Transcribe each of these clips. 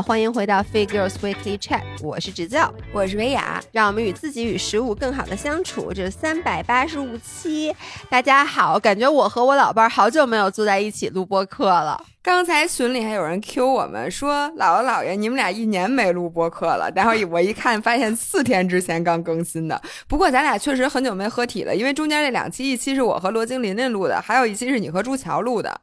好，欢迎回到 Figures Weekly Chat，我是直教，我是维雅，让我们与自己与食物更好的相处。这是三百八十五期，大家好，感觉我和我老伴儿好久没有坐在一起录播课了。刚才群里还有人 Q 我们说，姥姥姥爷，你们俩一年没录播课了。然后我一看，发现四天之前刚更新的。不过咱俩确实很久没合体了，因为中间这两期，一期是我和罗京琳琳录的，还有一期是你和朱乔录的。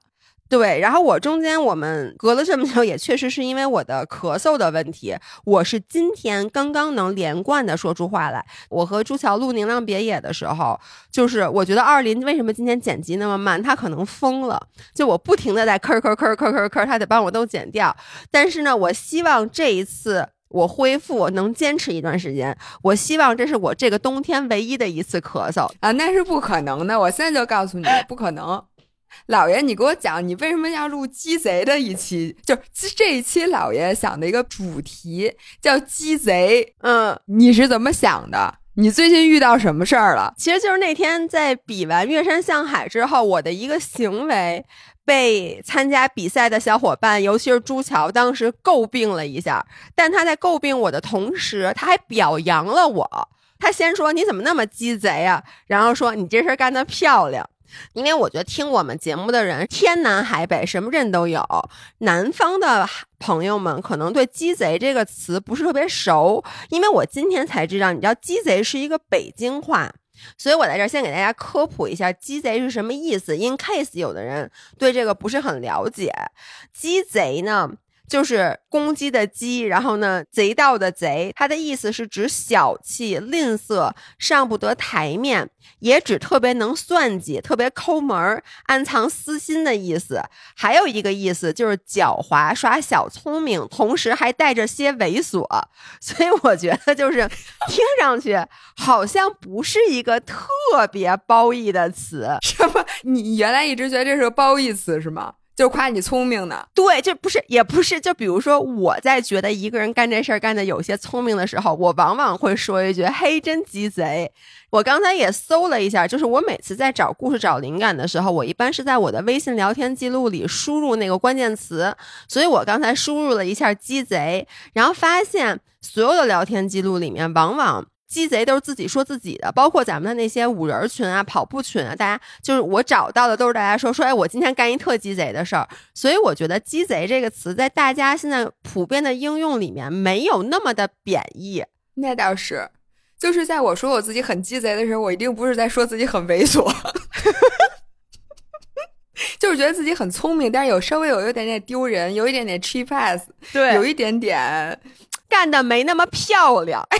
对，然后我中间我们隔了这么久，也确实是因为我的咳嗽的问题。我是今天刚刚能连贯的说出话来。我和朱桥录《宁浪别野》的时候，就是我觉得二林为什么今天剪辑那么慢，他可能疯了。就我不停的在咳咳咳咳咳咳，他得帮我都剪掉。但是呢，我希望这一次我恢复能坚持一段时间。我希望这是我这个冬天唯一的一次咳嗽啊，那是不可能的。我现在就告诉你，不可能。老爷，你给我讲，你为什么要录鸡贼的一期？就是这一期，老爷想的一个主题叫鸡贼。嗯，你是怎么想的？你最近遇到什么事儿了？其实就是那天在比完岳山向海之后，我的一个行为被参加比赛的小伙伴，尤其是朱桥，当时诟病了一下。但他在诟病我的同时，他还表扬了我。他先说你怎么那么鸡贼啊？然后说你这事儿干得漂亮。因为我觉得听我们节目的人天南海北什么人都有，南方的朋友们可能对“鸡贼”这个词不是特别熟，因为我今天才知道，你知道“鸡贼”是一个北京话，所以我在这儿先给大家科普一下“鸡贼”是什么意思，in case 有的人对这个不是很了解，“鸡贼”呢。就是公鸡的鸡，然后呢，贼盗的贼，它的意思是指小气、吝啬、上不得台面，也指特别能算计、特别抠门儿、暗藏私心的意思。还有一个意思就是狡猾、耍小聪明，同时还带着些猥琐。所以我觉得就是听上去好像不是一个特别褒义的词。什么？你原来一直觉得这是个褒义词是吗？就夸你聪明呢？对，就不是，也不是。就比如说，我在觉得一个人干这事儿干的有些聪明的时候，我往往会说一句：“嘿，真鸡贼。”我刚才也搜了一下，就是我每次在找故事、找灵感的时候，我一般是在我的微信聊天记录里输入那个关键词。所以我刚才输入了一下“鸡贼”，然后发现所有的聊天记录里面，往往。鸡贼都是自己说自己的，包括咱们的那些五人群啊、跑步群啊，大家就是我找到的都是大家说说，哎，我今天干一特鸡贼的事儿。所以我觉得“鸡贼”这个词在大家现在普遍的应用里面没有那么的贬义。那倒是，就是在我说我自己很鸡贼的时候，我一定不是在说自己很猥琐，就是觉得自己很聪明，但是有稍微有一点点丢人，有一点点 cheap ass，对，有一点点干的没那么漂亮，哎，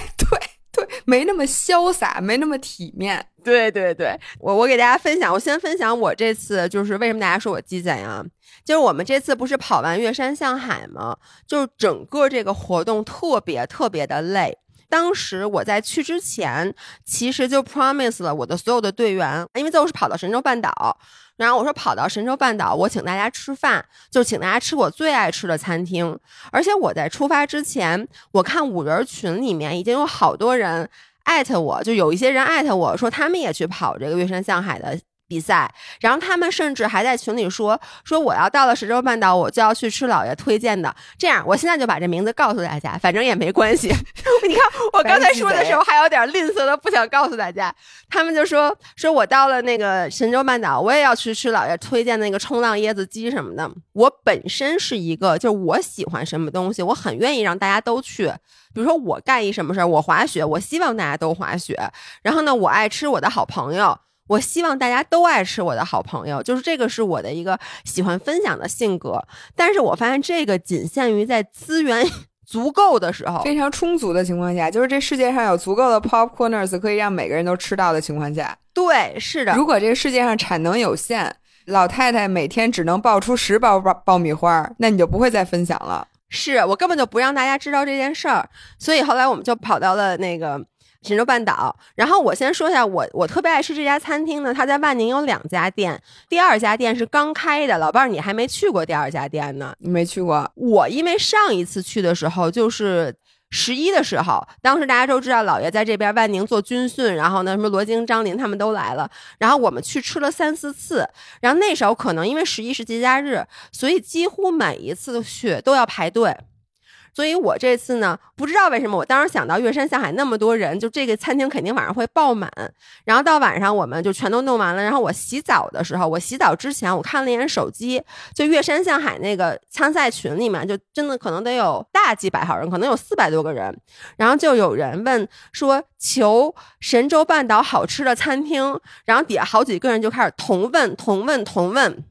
没那么潇洒，没那么体面。对对对，我我给大家分享，我先分享我这次就是为什么大家说我鸡贼啊？就是我们这次不是跑完岳山向海吗？就是整个这个活动特别特别的累。当时我在去之前，其实就 promise 了我的所有的队员，因为最后是跑到神州半岛，然后我说跑到神州半岛，我请大家吃饭，就请大家吃我最爱吃的餐厅。而且我在出发之前，我看五人群里面已经有好多人艾特我，就有一些人艾特我说他们也去跑这个月山向海的。比赛，然后他们甚至还在群里说说我要到了神州半岛，我就要去吃老爷推荐的。这样，我现在就把这名字告诉大家，反正也没关系。你看，我刚才说的时候还有点吝啬的，不想告诉大家。他们就说说我到了那个神州半岛，我也要去吃老爷推荐的那个冲浪椰子鸡什么的。我本身是一个，就是我喜欢什么东西，我很愿意让大家都去。比如说我干一什么事儿，我滑雪，我希望大家都滑雪。然后呢，我爱吃我的好朋友。我希望大家都爱吃我的好朋友，就是这个是我的一个喜欢分享的性格。但是我发现这个仅限于在资源 足够的时候，非常充足的情况下，就是这世界上有足够的 popcorners 可以让每个人都吃到的情况下。对，是的。如果这个世界上产能有限，老太太每天只能爆出十包爆爆米花，那你就不会再分享了。是我根本就不让大家知道这件事儿，所以后来我们就跑到了那个。神州半岛，然后我先说一下，我我特别爱吃这家餐厅呢。它在万宁有两家店，第二家店是刚开的。老伴儿，你还没去过第二家店呢？你没去过。我因为上一次去的时候就是十一的时候，当时大家都知道老爷在这边万宁做军训，然后呢，什么罗京、张林他们都来了，然后我们去吃了三四次。然后那时候可能因为十一是节假日，所以几乎每一次去都要排队。所以我这次呢，不知道为什么，我当时想到月山向海那么多人，就这个餐厅肯定晚上会爆满。然后到晚上我们就全都弄完了。然后我洗澡的时候，我洗澡之前我看了一眼手机，就月山向海那个参赛群里面，就真的可能得有大几百号人，可能有四百多个人。然后就有人问说求神州半岛好吃的餐厅，然后底下好几个人就开始同问同问同问。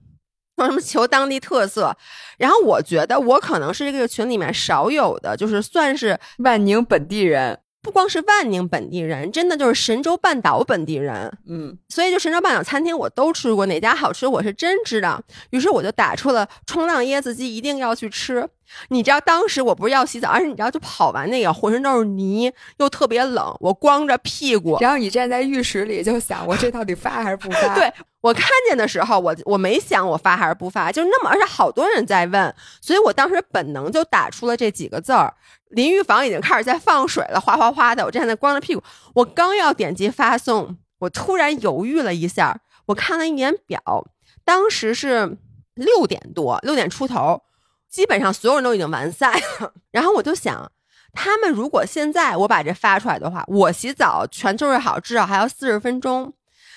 什么求当地特色，然后我觉得我可能是这个群里面少有的，就是算是万宁本地人，不光是万宁本地人，真的就是神州半岛本地人。嗯，所以就神州半岛餐厅我都吃过，哪家好吃我是真知道。于是我就打出了冲浪椰子鸡一定要去吃。你知道当时我不是要洗澡，而且你知道就跑完那个浑身都是泥，又特别冷，我光着屁股，然后你站在浴室里就想我这到底发还是不发？对。我看见的时候，我我没想我发还是不发，就那么，而且好多人在问，所以我当时本能就打出了这几个字儿。淋浴房已经开始在放水了，哗哗哗的。我站在光着屁股，我刚要点击发送，我突然犹豫了一下，我看了一眼表，当时是六点多，六点出头，基本上所有人都已经完赛了。然后我就想，他们如果现在我把这发出来的话，我洗澡全收拾好，至少还要四十分钟。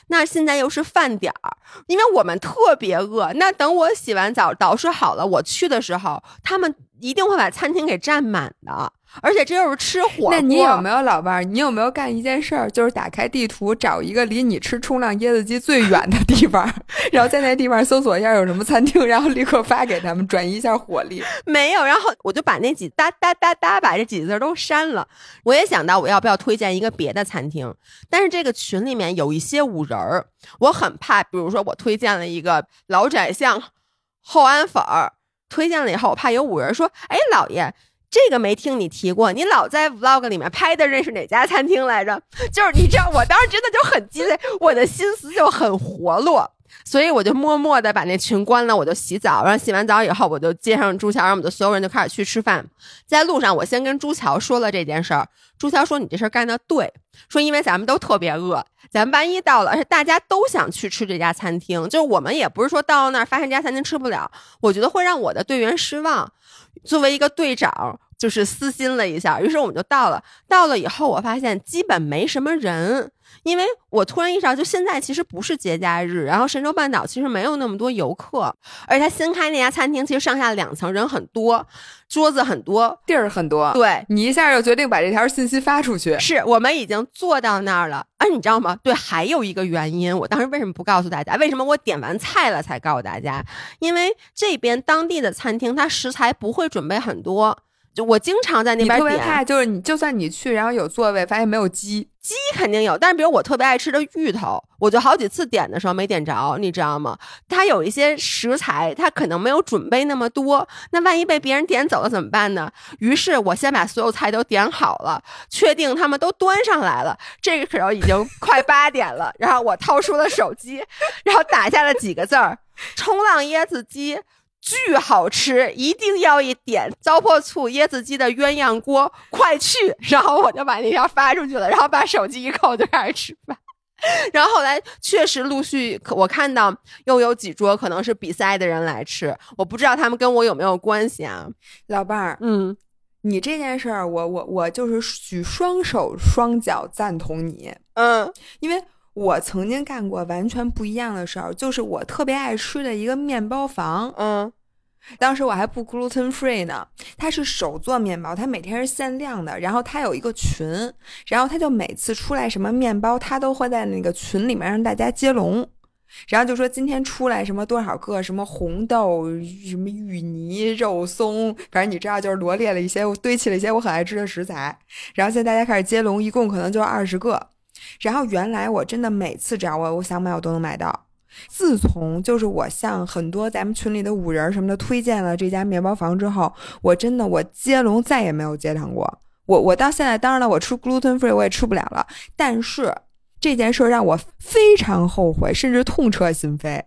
那现在又是饭点儿，因为我们特别饿。那等我洗完澡捯饬好了，我去的时候，他们一定会把餐厅给占满的。而且这又是吃火锅。那你有没有老伴儿？你有没有干一件事儿，就是打开地图找一个离你吃冲浪椰子鸡最远的地方，然后在那地方搜索一下有什么餐厅，然后立刻发给他们，转移一下火力。没有，然后我就把那几哒哒哒哒把这几个字都删了。我也想到我要不要推荐一个别的餐厅，但是这个群里面有一些五人儿，我很怕。比如说我推荐了一个老窄巷厚安粉儿，推荐了以后，我怕有五人说：“哎，老爷。”这个没听你提过，你老在 vlog 里面拍的，认识哪家餐厅来着？就是你知道，我当时真的就很鸡肋，我的心思就很活络，所以我就默默的把那群关了，我就洗澡，然后洗完澡以后，我就接上朱桥，然后我们就所有人就开始去吃饭。在路上，我先跟朱桥说了这件事儿，朱桥说你这事儿干的对，说因为咱们都特别饿，咱们万一到了，而且大家都想去吃这家餐厅，就是我们也不是说到那儿发现这家餐厅吃不了，我觉得会让我的队员失望。作为一个队长，就是私心了一下，于是我们就到了。到了以后，我发现基本没什么人，因为我突然意识到，就现在其实不是节假日，然后神州半岛其实没有那么多游客，而且他新开那家餐厅，其实上下两层，人很多，桌子很多，地儿很多。对你一下就决定把这条信息发出去，是我们已经坐到那儿了。而你知道吗？对，还有一个原因，我当时为什么不告诉大家？为什么我点完菜了才告诉大家？因为这边当地的餐厅，它食材不会准备很多。就我经常在那边点，怕就是你，就算你去，然后有座位，发现没有鸡，鸡肯定有。但是比如我特别爱吃的芋头，我就好几次点的时候没点着，你知道吗？它有一些食材，它可能没有准备那么多，那万一被别人点走了怎么办呢？于是我先把所有菜都点好了，确定他们都端上来了。这个时候已经 快八点了，然后我掏出了手机，然后打下了几个字儿：冲浪椰子鸡。巨好吃，一定要一点糟粕醋椰子鸡的鸳鸯锅，快去！然后我就把那条发出去了，然后把手机一扣就开始吃饭。然后后来确实陆续，我看到又有几桌可能是比赛的人来吃，我不知道他们跟我有没有关系啊，老伴儿。嗯，你这件事儿，我我我就是举双手双脚赞同你。嗯，因为我曾经干过完全不一样的事儿，就是我特别爱吃的一个面包房。嗯。当时我还不 gluten free 呢，他是手做面包，他每天是限量的。然后他有一个群，然后他就每次出来什么面包，他都会在那个群里面让大家接龙，然后就说今天出来什么多少个什么红豆、什么芋泥、肉松，反正你知道，就是罗列了一些，堆砌了一些我很爱吃的食材。然后现在大家开始接龙，一共可能就二十个。然后原来我真的每次只要我我想买，我都能买到。自从就是我向很多咱们群里的五人什么的推荐了这家面包房之后，我真的我接龙再也没有接上过。我我到现在当然了，我吃 gluten free 我也吃不了了。但是这件事让我非常后悔，甚至痛彻心扉。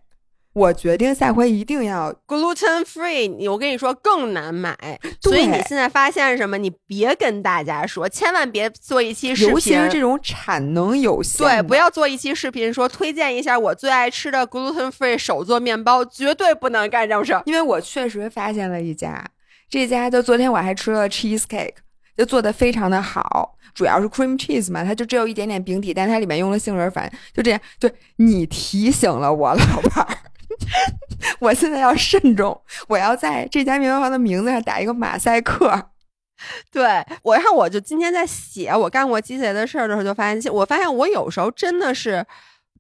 我决定下回一定要 gluten free。你我跟你说更难买，所以你现在发现什么？你别跟大家说，千万别做一期视频，尤其是这种产能有限。对，不要做一期视频说推荐一下我最爱吃的 gluten free 手做面包，绝对不能干这种事儿。因为我确实发现了一家，这家就昨天我还吃了 cheese cake，就做的非常的好，主要是 cream cheese 嘛，它就只有一点点饼底，但它里面用了杏仁粉，就这样。对你提醒了我，老伴儿，我现在要慎重，我要在这家面包房的名字上打一个马赛克。对我，然后我就今天在写我干过鸡贼的事儿的时候，就发现，我发现我有时候真的是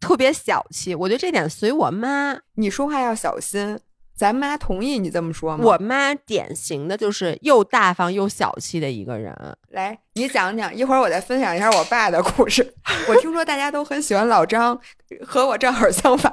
特别小气。我觉得这点随我妈，你说话要小心。咱妈同意你这么说吗？我妈典型的就是又大方又小气的一个人。来，你讲讲，一会儿我再分享一下我爸的故事。我听说大家都很喜欢老张，和我正好相反。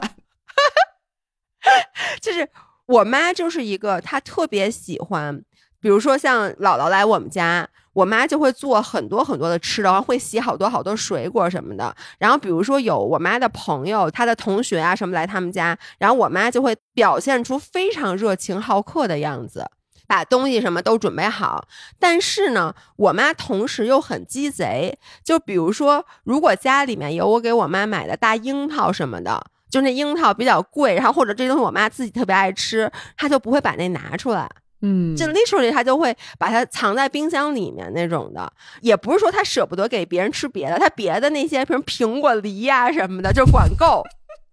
就是我妈就是一个，她特别喜欢。比如说像姥姥来我们家，我妈就会做很多很多的吃的，会洗好多好多水果什么的。然后比如说有我妈的朋友、她的同学啊什么来他们家，然后我妈就会表现出非常热情好客的样子，把东西什么都准备好。但是呢，我妈同时又很鸡贼，就比如说如果家里面有我给我妈买的大樱桃什么的，就那樱桃比较贵，然后或者这东西我妈自己特别爱吃，她就不会把那拿出来。嗯，就 literally 他就会把它藏在冰箱里面那种的，也不是说他舍不得给别人吃别的，他别的那些，比如苹果、梨呀什么的，就管够。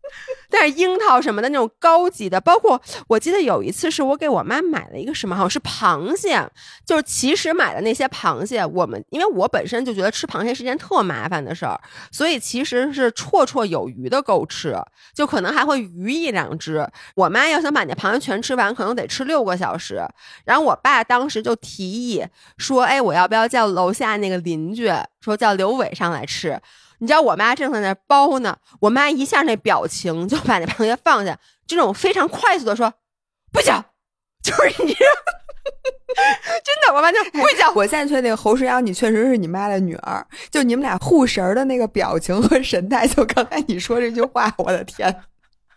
但是樱桃什么的那种高级的，包括我记得有一次是我给我妈买了一个什么，好像是螃蟹，就是其实买的那些螃蟹，我们因为我本身就觉得吃螃蟹是件特麻烦的事儿，所以其实是绰绰有余的够吃，就可能还会余一两只。我妈要想把那螃蟹全吃完，可能得吃六个小时。然后我爸当时就提议说：“哎，我要不要叫楼下那个邻居，说叫刘伟上来吃？”你知道我妈正在那包呢，我妈一下那表情就把那螃蟹放下，这种非常快速的说不行，就是你，真的，我妈就不行。我现在确定侯世阳，你确实是你妈的女儿，就你们俩护神的那个表情和神态，就刚才你说这句话，我的天，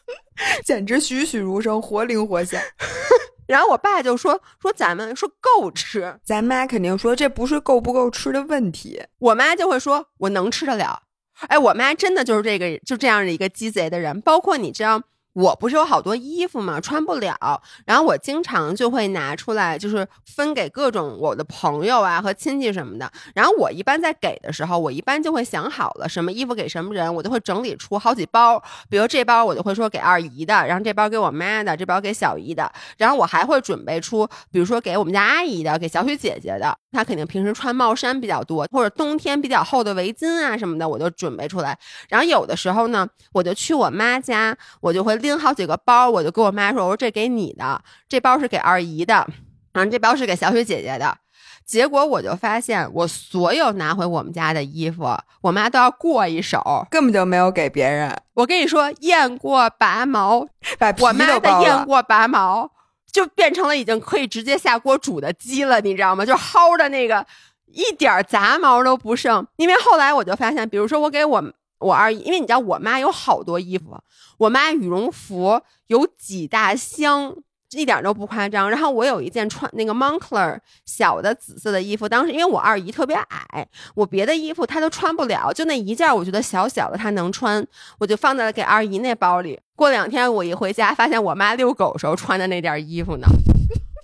简直栩栩如生，活灵活现。然后我爸就说说咱们说够吃，咱妈肯定说这不是够不够吃的问题，我妈就会说我能吃得了。哎，我妈真的就是这个，就这样的一个鸡贼的人。包括你知道，我不是有好多衣服嘛，穿不了，然后我经常就会拿出来，就是分给各种我的朋友啊和亲戚什么的。然后我一般在给的时候，我一般就会想好了什么衣服给什么人，我就会整理出好几包。比如这包我就会说给二姨的，然后这包给我妈的，这包给小姨的。然后我还会准备出，比如说给我们家阿姨的，给小雪姐姐的。她肯定平时穿帽衫比较多，或者冬天比较厚的围巾啊什么的，我就准备出来。然后有的时候呢，我就去我妈家，我就会拎好几个包，我就跟我妈说：“我说这给你的，这包是给二姨的，然后这包是给小雪姐姐的。”结果我就发现，我所有拿回我们家的衣服，我妈都要过一手，根本就没有给别人。我跟你说，验过拔毛，把我妈的验过拔毛。就变成了已经可以直接下锅煮的鸡了，你知道吗？就薅的那个一点杂毛都不剩。因为后来我就发现，比如说我给我我二姨，因为你知道我妈有好多衣服，我妈羽绒服有几大箱。一点都不夸张。然后我有一件穿那个 Moncler 小的紫色的衣服，当时因为我二姨特别矮，我别的衣服她都穿不了，就那一件我觉得小小的她能穿，我就放在了给二姨那包里。过两天我一回家，发现我妈遛狗时候穿的那件衣服呢，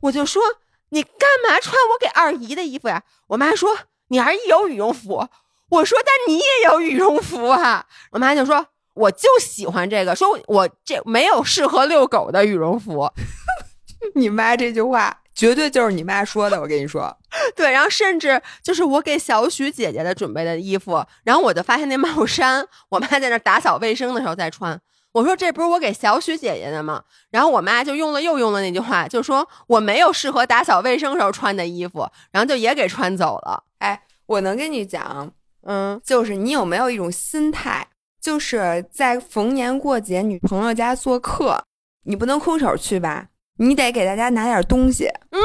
我就说你干嘛穿我给二姨的衣服呀？我妈说你二姨有羽绒服。我说但你也有羽绒服啊。我妈就说我就喜欢这个，说我这没有适合遛狗的羽绒服。你妈这句话绝对就是你妈说的，我跟你说。对，然后甚至就是我给小许姐姐的准备的衣服，然后我就发现那帽衫，我妈在那打扫卫生的时候在穿。我说这不是我给小许姐姐的吗？然后我妈就用了又用了那句话，就说我没有适合打扫卫生时候穿的衣服，然后就也给穿走了。哎，我能跟你讲，嗯，就是你有没有一种心态，就是在逢年过节女朋友家做客，你不能空手去吧？你得给大家拿点东西，嗯，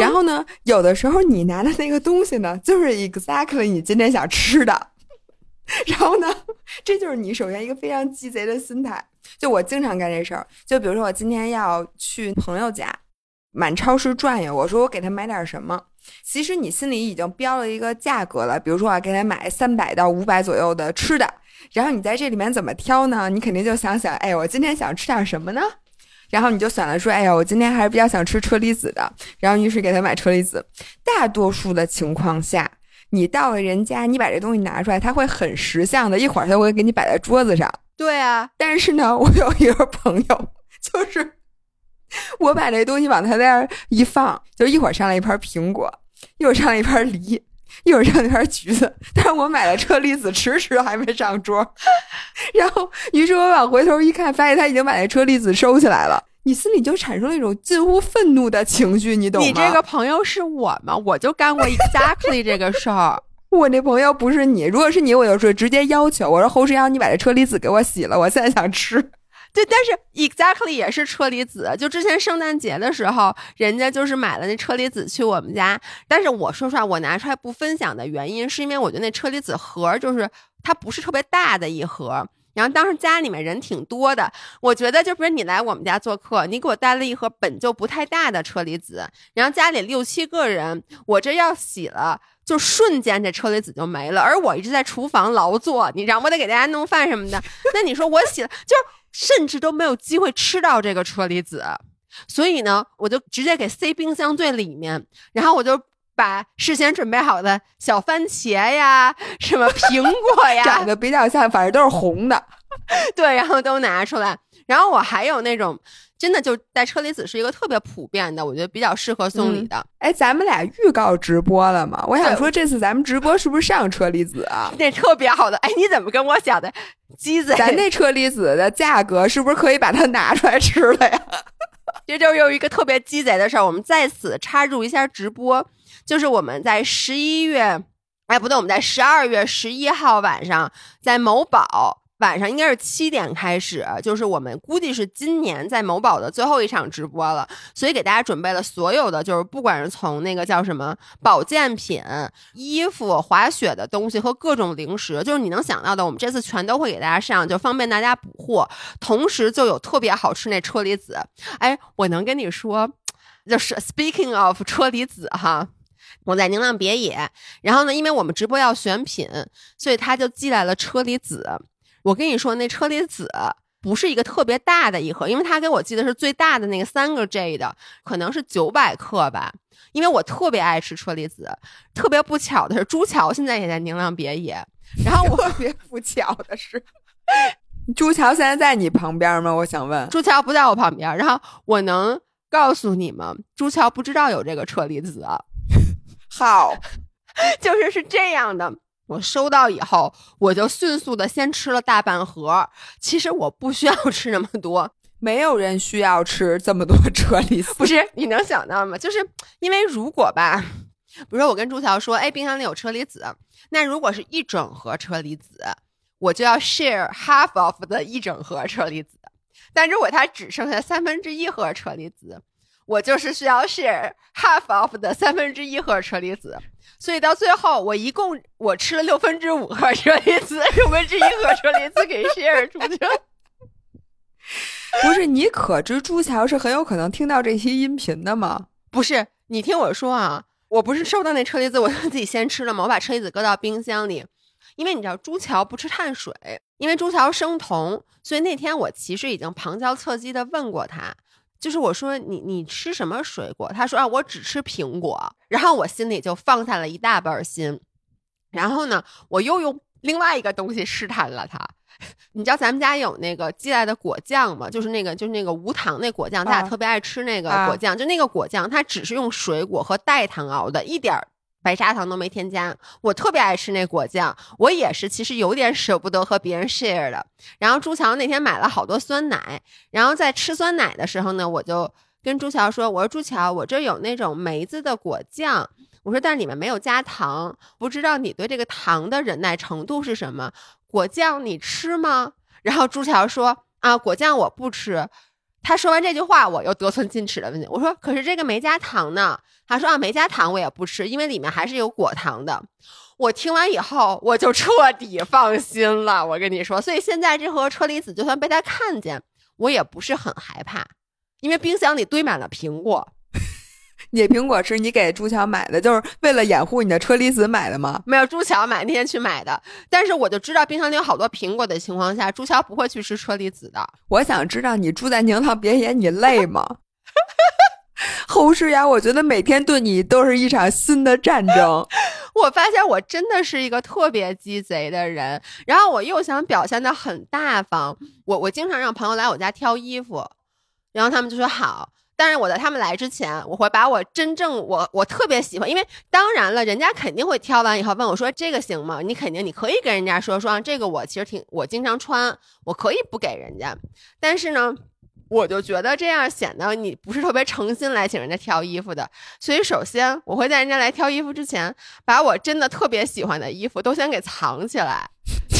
然后呢，有的时候你拿的那个东西呢，就是 exactly 你今天想吃的，然后呢，这就是你首先一个非常鸡贼的心态。就我经常干这事儿，就比如说我今天要去朋友家，满超市转悠，我说我给他买点什么，其实你心里已经标了一个价格了，比如说啊给他买三百到五百左右的吃的，然后你在这里面怎么挑呢？你肯定就想想，哎，我今天想吃点什么呢？然后你就选了说，哎呀，我今天还是比较想吃车厘子的，然后于是给他买车厘子。大多数的情况下，你到了人家，你把这东西拿出来，他会很识相的，一会儿他会给你摆在桌子上。对啊，但是呢，我有一个朋友，就是 我把这东西往他那儿一放，就一会儿上来一盘苹果，一会儿上来一盘梨，一会儿上来一盘橘子，但是我买了车厘子，迟迟还没上桌。然后，于是我往回头一看，发现他已经把那车厘子收起来了。你心里就产生了一种近乎愤怒的情绪，你懂吗？你这个朋友是我吗？我就干过 exactly 这个事儿。我那朋友不是你，如果是你，我就说直接要求，我说侯世阳，你把这车厘子给我洗了，我现在想吃。对，但是 exactly 也是车厘子。就之前圣诞节的时候，人家就是买了那车厘子去我们家，但是我说实话，我拿出来不分享的原因，是因为我觉得那车厘子盒就是它不是特别大的一盒。然后当时家里面人挺多的，我觉得就比如你来我们家做客，你给我带了一盒本就不太大的车厘子，然后家里六七个人，我这要洗了，就瞬间这车厘子就没了。而我一直在厨房劳作，你让我得给大家弄饭什么的，那你说我洗了，就甚至都没有机会吃到这个车厘子，所以呢，我就直接给塞冰箱最里面，然后我就。把事先准备好的小番茄呀，什么苹果呀，长得比较像，反正都是红的，对，然后都拿出来。然后我还有那种真的就在车厘子是一个特别普遍的，我觉得比较适合送礼的。哎，咱们俩预告直播了吗？我想说这次咱们直播是不是上车厘子啊？那特别好的，哎，你怎么跟我想的？鸡贼，咱那车厘子的价格是不是可以把它拿出来吃了呀？这就有一个特别鸡贼的事儿，我们在此插入一下直播。就是我们在十一月，哎，不对，我们在十二月十一号晚上，在某宝晚上应该是七点开始，就是我们估计是今年在某宝的最后一场直播了，所以给大家准备了所有的，就是不管是从那个叫什么保健品、衣服、滑雪的东西和各种零食，就是你能想到的，我们这次全都会给大家上，就方便大家补货。同时就有特别好吃那车厘子，哎，我能跟你说，就是 Speaking of 车厘子哈。我在宁浪别野，然后呢，因为我们直播要选品，所以他就寄来了车厘子。我跟你说，那车厘子不是一个特别大的一盒，因为他给我寄的是最大的那个三个 J 的，可能是九百克吧。因为我特别爱吃车厘子，特别不巧的是，朱桥现在也在宁浪别野。然后我特别不巧的是，朱桥现在在你旁边吗？我想问，朱桥不在我旁边。然后我能告诉你们，朱桥不知道有这个车厘子。好，就是是这样的。我收到以后，我就迅速的先吃了大半盒。其实我不需要吃那么多，没有人需要吃这么多车厘子。不是，你能想到吗？就是因为如果吧，比如说我跟朱桥说，哎，冰箱里有车厘子，那如果是一整盒车厘子，我就要 share half of 的一整盒车厘子。但如果它只剩下三分之一盒车厘子。我就是需要 share half of 的 三分之一盒车厘子，所以到最后我一共我吃了六分之五盒车厘子，六分之一盒车厘子给 share 出去。不是你可知朱桥是很有可能听到这些音频的吗？不是，你听我说啊，我不是收到那车厘子，我就自己先吃了吗，我把车厘子搁到冰箱里，因为你知道朱桥不吃碳水，因为朱桥生酮，所以那天我其实已经旁敲侧击的问过他。就是我说你你吃什么水果？他说啊，我只吃苹果。然后我心里就放下了一大半心。然后呢，我又用另外一个东西试探了他。你知道咱们家有那个寄来的果酱吗？就是那个就是那个无糖那果酱，咱俩特别爱吃那个果酱。就那个果酱，它只是用水果和代糖熬的，一点儿。白砂糖都没添加，我特别爱吃那果酱，我也是，其实有点舍不得和别人 share 的。然后朱桥那天买了好多酸奶，然后在吃酸奶的时候呢，我就跟朱桥说：“我说朱桥，我这有那种梅子的果酱，我说但是里面没有加糖，不知道你对这个糖的忍耐程度是什么？果酱你吃吗？” 然后朱桥说：“啊，果酱我不吃。”他说完这句话，我又得寸进尺的问：“我说可是这个没加糖呢？”他说啊，没加糖我也不吃，因为里面还是有果糖的。我听完以后，我就彻底放心了。我跟你说，所以现在这盒车厘子就算被他看见，我也不是很害怕，因为冰箱里堆满了苹果。野苹果是你给朱乔买的，就是为了掩护你的车厘子买的吗？没有，朱乔买那天去买的。但是我就知道冰箱里有好多苹果的情况下，朱乔不会去吃车厘子的。我想知道你住在宁堂别野，你累吗？侯诗雅，我觉得每天对你都是一场新的战争。我发现我真的是一个特别鸡贼的人，然后我又想表现的很大方。我我经常让朋友来我家挑衣服，然后他们就说好。但是我在他们来之前，我会把我真正我我特别喜欢，因为当然了，人家肯定会挑完以后问我说这个行吗？你肯定你可以跟人家说说这个我其实挺我经常穿，我可以不给人家。但是呢。我就觉得这样显得你不是特别诚心来请人家挑衣服的，所以首先我会在人家来挑衣服之前，把我真的特别喜欢的衣服都先给藏起来，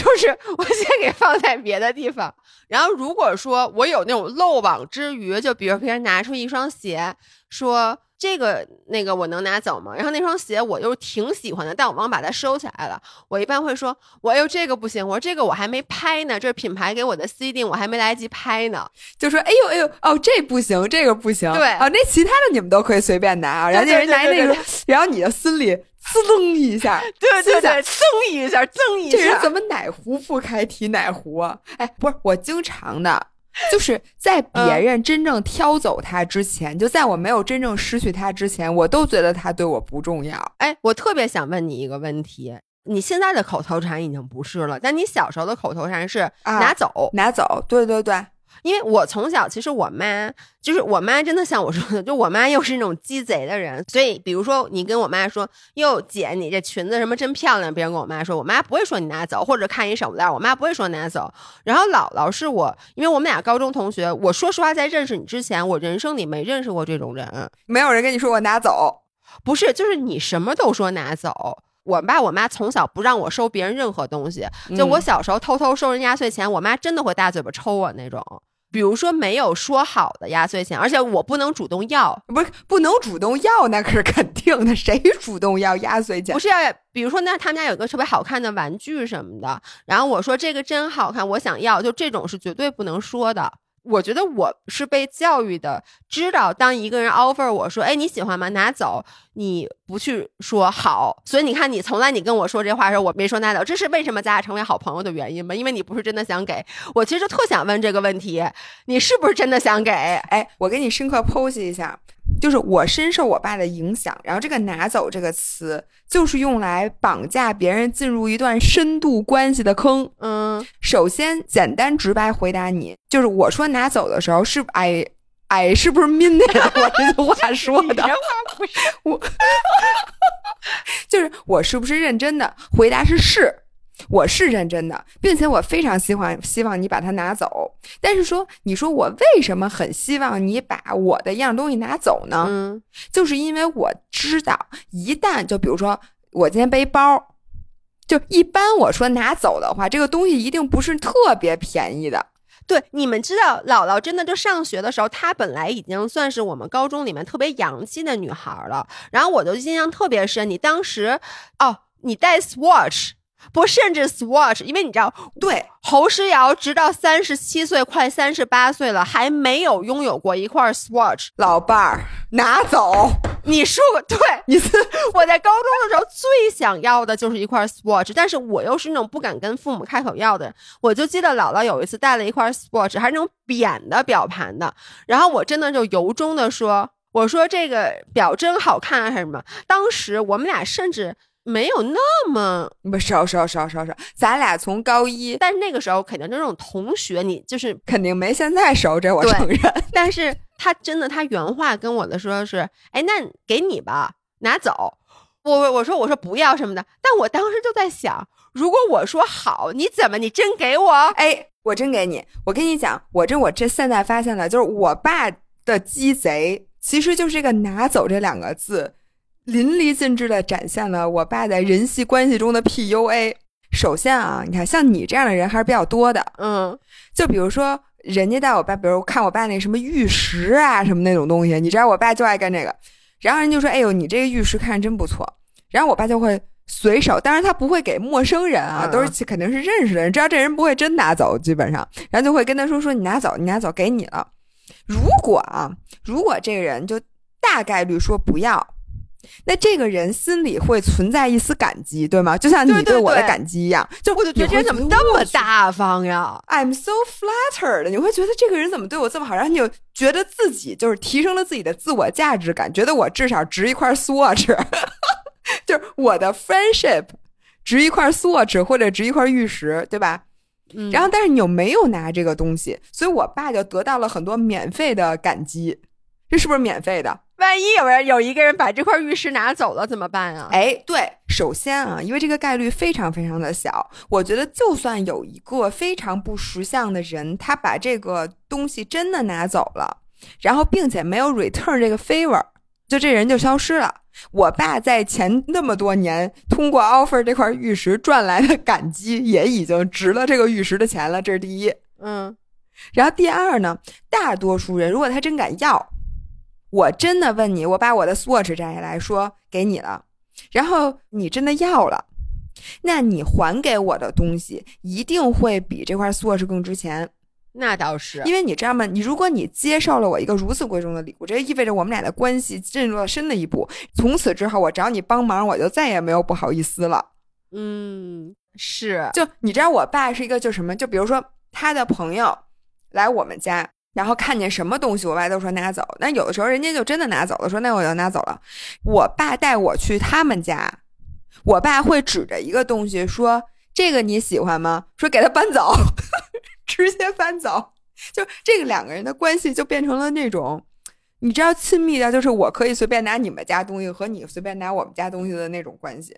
就是我先给放在别的地方。然后如果说我有那种漏网之鱼，就比如别人拿出一双鞋，说。这个那个我能拿走吗？然后那双鞋我又挺喜欢的，但我忘把它收起来了。我一般会说，我哎呦这个不行，我说这个我还没拍呢，这是品牌给我的 C 定，我还没来得及拍呢。就说哎呦哎呦哦这不行，这个不行。对哦，那其他的你们都可以随便拿啊。然后人拿那个，然后你的心里滋楞一下，对 对对，噌一下，噌一下。这人怎么哪壶不开提哪壶啊？哎，不是我经常的。就是在别人真正挑走他之前，就在我没有真正失去他之前，我都觉得他对我不重要。哎，我特别想问你一个问题：你现在的口头禅已经不是了，但你小时候的口头禅是拿走，拿走。对对对。因为我从小其实我妈就是我妈，真的像我说的，就我妈又是那种鸡贼的人，所以比如说你跟我妈说，哟姐，你这裙子什么真漂亮，别人跟我妈说，我妈不会说你拿走，或者看一手链，我妈不会说拿走。然后姥姥是我，因为我们俩高中同学，我说实话，在认识你之前，我人生里没认识过这种人，没有人跟你说我拿走，不是，就是你什么都说拿走。我爸我妈从小不让我收别人任何东西，就我小时候偷偷收人压岁钱，我妈真的会大嘴巴抽我那种。比如说没有说好的压岁钱，而且我不能主动要，不是不能主动要，那可是肯定的。谁主动要压岁钱？不是要，比如说那他们家有个特别好看的玩具什么的，然后我说这个真好看，我想要，就这种是绝对不能说的。我觉得我是被教育的，知道当一个人 offer 我说，哎，你喜欢吗？拿走，你不去说好，所以你看，你从来你跟我说这话的时候，我没说拿走，这是为什么咱俩成为好朋友的原因吗？因为你不是真的想给我，其实特想问这个问题，你是不是真的想给？哎，我给你深刻剖析一下。就是我深受我爸的影响，然后这个“拿走”这个词就是用来绑架别人进入一段深度关系的坑。嗯，首先简单直白回答你，就是我说拿走的时候是哎哎是不是 mean 的？我这句话说的，话不是我，就是我是不是认真的？回答是是。我是认真的，并且我非常希望希望你把它拿走。但是说，你说我为什么很希望你把我的一样东西拿走呢？嗯，就是因为我知道，一旦就比如说我今天背包，就一般我说拿走的话，这个东西一定不是特别便宜的。对，你们知道，姥姥真的就上学的时候，她本来已经算是我们高中里面特别洋气的女孩了。然后我就印象特别深，你当时哦，你戴 Swatch。不，甚至 Swatch，因为你知道，对侯诗瑶直到三十七岁，快三十八岁了，还没有拥有过一块 Swatch。老伴儿，拿走！你说过，对，你是 我在高中的时候最想要的就是一块 Swatch，但是我又是那种不敢跟父母开口要的人。我就记得姥姥有一次带了一块 Swatch，还是那种扁的表盘的，然后我真的就由衷的说：“我说这个表真好看，还是什么？”当时我们俩甚至。没有那么不少少少少少，咱俩从高一，但是那个时候肯定就那种同学，你就是肯定没现在熟，这我承认。但是他真的，他原话跟我的说是，哎，那给你吧，拿走。我我说我说不要什么的，但我当时就在想，如果我说好，你怎么你真给我？哎，我真给你。我跟你讲，我这我这现在发现了，就是我爸的鸡贼，其实就是这个拿走这两个字。淋漓尽致的展现了我爸在人际关系中的 PUA。首先啊，你看像你这样的人还是比较多的，嗯，就比如说人家带我爸，比如看我爸那什么玉石啊什么那种东西，你知道我爸就爱干这个，然后人就说：“哎呦，你这个玉石看着真不错。”然后我爸就会随手，当然他不会给陌生人啊，都是肯定是认识的人，知道这人不会真拿走，基本上，然后就会跟他说：“说你拿走，你拿走，给你了。”如果啊，如果这个人就。大概率说不要。那这个人心里会存在一丝感激，对吗？就像你对我的感激一样，就我就觉得这人怎么那么大方呀？I'm so flattered，你会觉得这个人怎么对我这么好，然后你就觉得自己就是提升了自己的自我价值感，觉得我至少值一块 swatch，就是我的 friendship 值一块 swatch 或者值一块玉石，对吧？嗯然后但是你又没有拿这个东西，所以我爸就得到了很多免费的感激，这是不是免费的？万一有人有一个人把这块玉石拿走了怎么办啊？哎，对，首先啊，因为这个概率非常非常的小，我觉得就算有一个非常不识相的人，他把这个东西真的拿走了，然后并且没有 return 这个 favor，就这人就消失了。我爸在前那么多年通过 offer 这块玉石赚来的感激，也已经值了这个玉石的钱了，这是第一。嗯，然后第二呢，大多数人如果他真敢要，我真的问你，我把我的 swatch 摘下来说给你了，然后你真的要了，那你还给我的东西一定会比这块 swatch 更值钱，那倒是，因为你知道吗？你如果你接受了我一个如此贵重的礼物，这意味着我们俩的关系进入了深的一步，从此之后我找你帮忙，我就再也没有不好意思了。嗯，是，就你知道，我爸是一个就什么，就比如说他的朋友来我们家，然后看见什么东西，我爸都说拿走。那有的时候人家就真的拿走了，说那我就拿走了。我爸带我去他们家，我爸会指着一个东西说：“这个你喜欢吗？”说给他搬走，直接搬走。就这个两个人的关系就变成了那种。你知道亲密的，就是我可以随便拿你们家东西和你随便拿我们家东西的那种关系。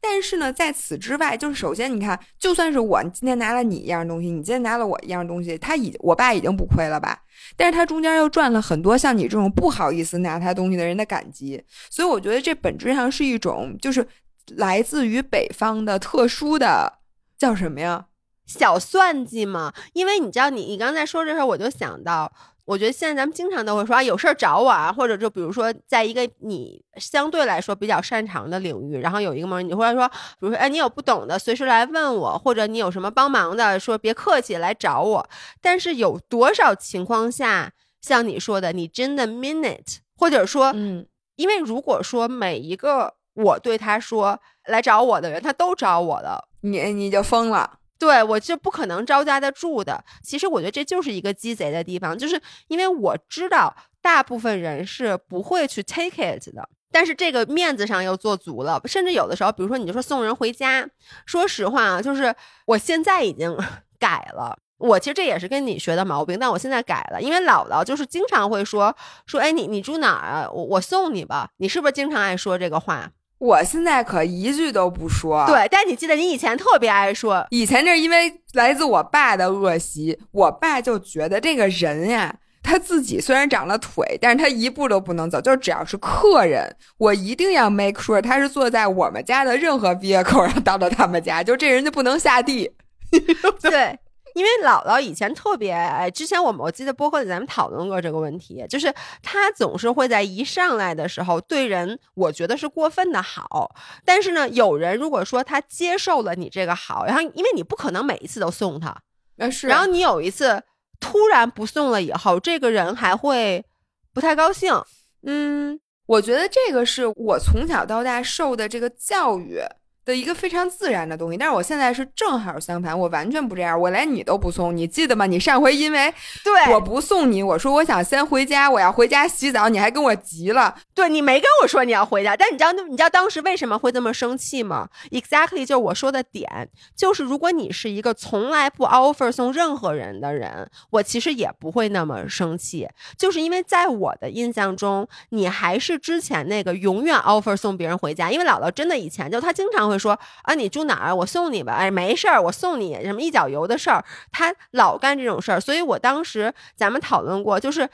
但是呢，在此之外，就是首先你看，就算是我今天拿了你一样东西，你今天拿了我一样东西，他已我爸已经不亏了吧？但是他中间又赚了很多像你这种不好意思拿他东西的人的感激，所以我觉得这本质上是一种就是来自于北方的特殊的叫什么呀？小算计嘛。因为你知道你，你刚才说这事，我就想到，我觉得现在咱们经常都会说啊，有事儿找我啊，或者就比如说，在一个你相对来说比较擅长的领域，然后有一个门，你或者说，比如说，哎，你有不懂的，随时来问我，或者你有什么帮忙的，说别客气，来找我。但是有多少情况下，像你说的，你真的 mean it，或者说，嗯，因为如果说每一个我对他说来找我的人，他都找我了。你你就疯了。对我就不可能招架得住的。其实我觉得这就是一个鸡贼的地方，就是因为我知道大部分人是不会去 take it 的，但是这个面子上又做足了。甚至有的时候，比如说你就说送人回家，说实话啊，就是我现在已经 改了。我其实这也是跟你学的毛病，但我现在改了，因为姥姥就是经常会说说，哎，你你住哪儿啊？我我送你吧。你是不是经常爱说这个话？我现在可一句都不说。对，但你记得你以前特别爱说，以前这是因为来自我爸的恶习，我爸就觉得这个人呀，他自己虽然长了腿，但是他一步都不能走，就只要是客人，我一定要 make sure 他是坐在我们家的任何 vehicle 上到了他们家，就这人就不能下地。对，因为姥姥以前特别哎，之前我们我记得播客里咱们讨论过这个问题，就是她总是会在一上来的时候对人，我觉得是过分的好，但是呢，有人如果说他接受了你这个好，然后因为你不可能每一次都送他，那是然后你有一次突然不送了以后，这个人还会不太高兴。嗯，我觉得这个是我从小到大受的这个教育的一个非常自然的东西，但是我现在是正好相反，我完全不这样，我连你都不送，你记得吗？你上回因为对我不送你，我说我想先回家，我要回家洗澡，你还跟我急了。对你没跟我说你要回家，但你知道你知道当时为什么会这么生气吗？Exactly 就是我说的点，就是如果你是一个从来不 offer 送任何人的人，我其实也不会那么生气，就是因为在我的印象中，你还是之前那个永远 offer 送别人回家，因为姥姥真的以前就她经常会说啊你住哪儿我送你吧，哎没事儿我送你什么一脚油的事儿，他老干这种事儿，所以我当时咱们讨论过，就是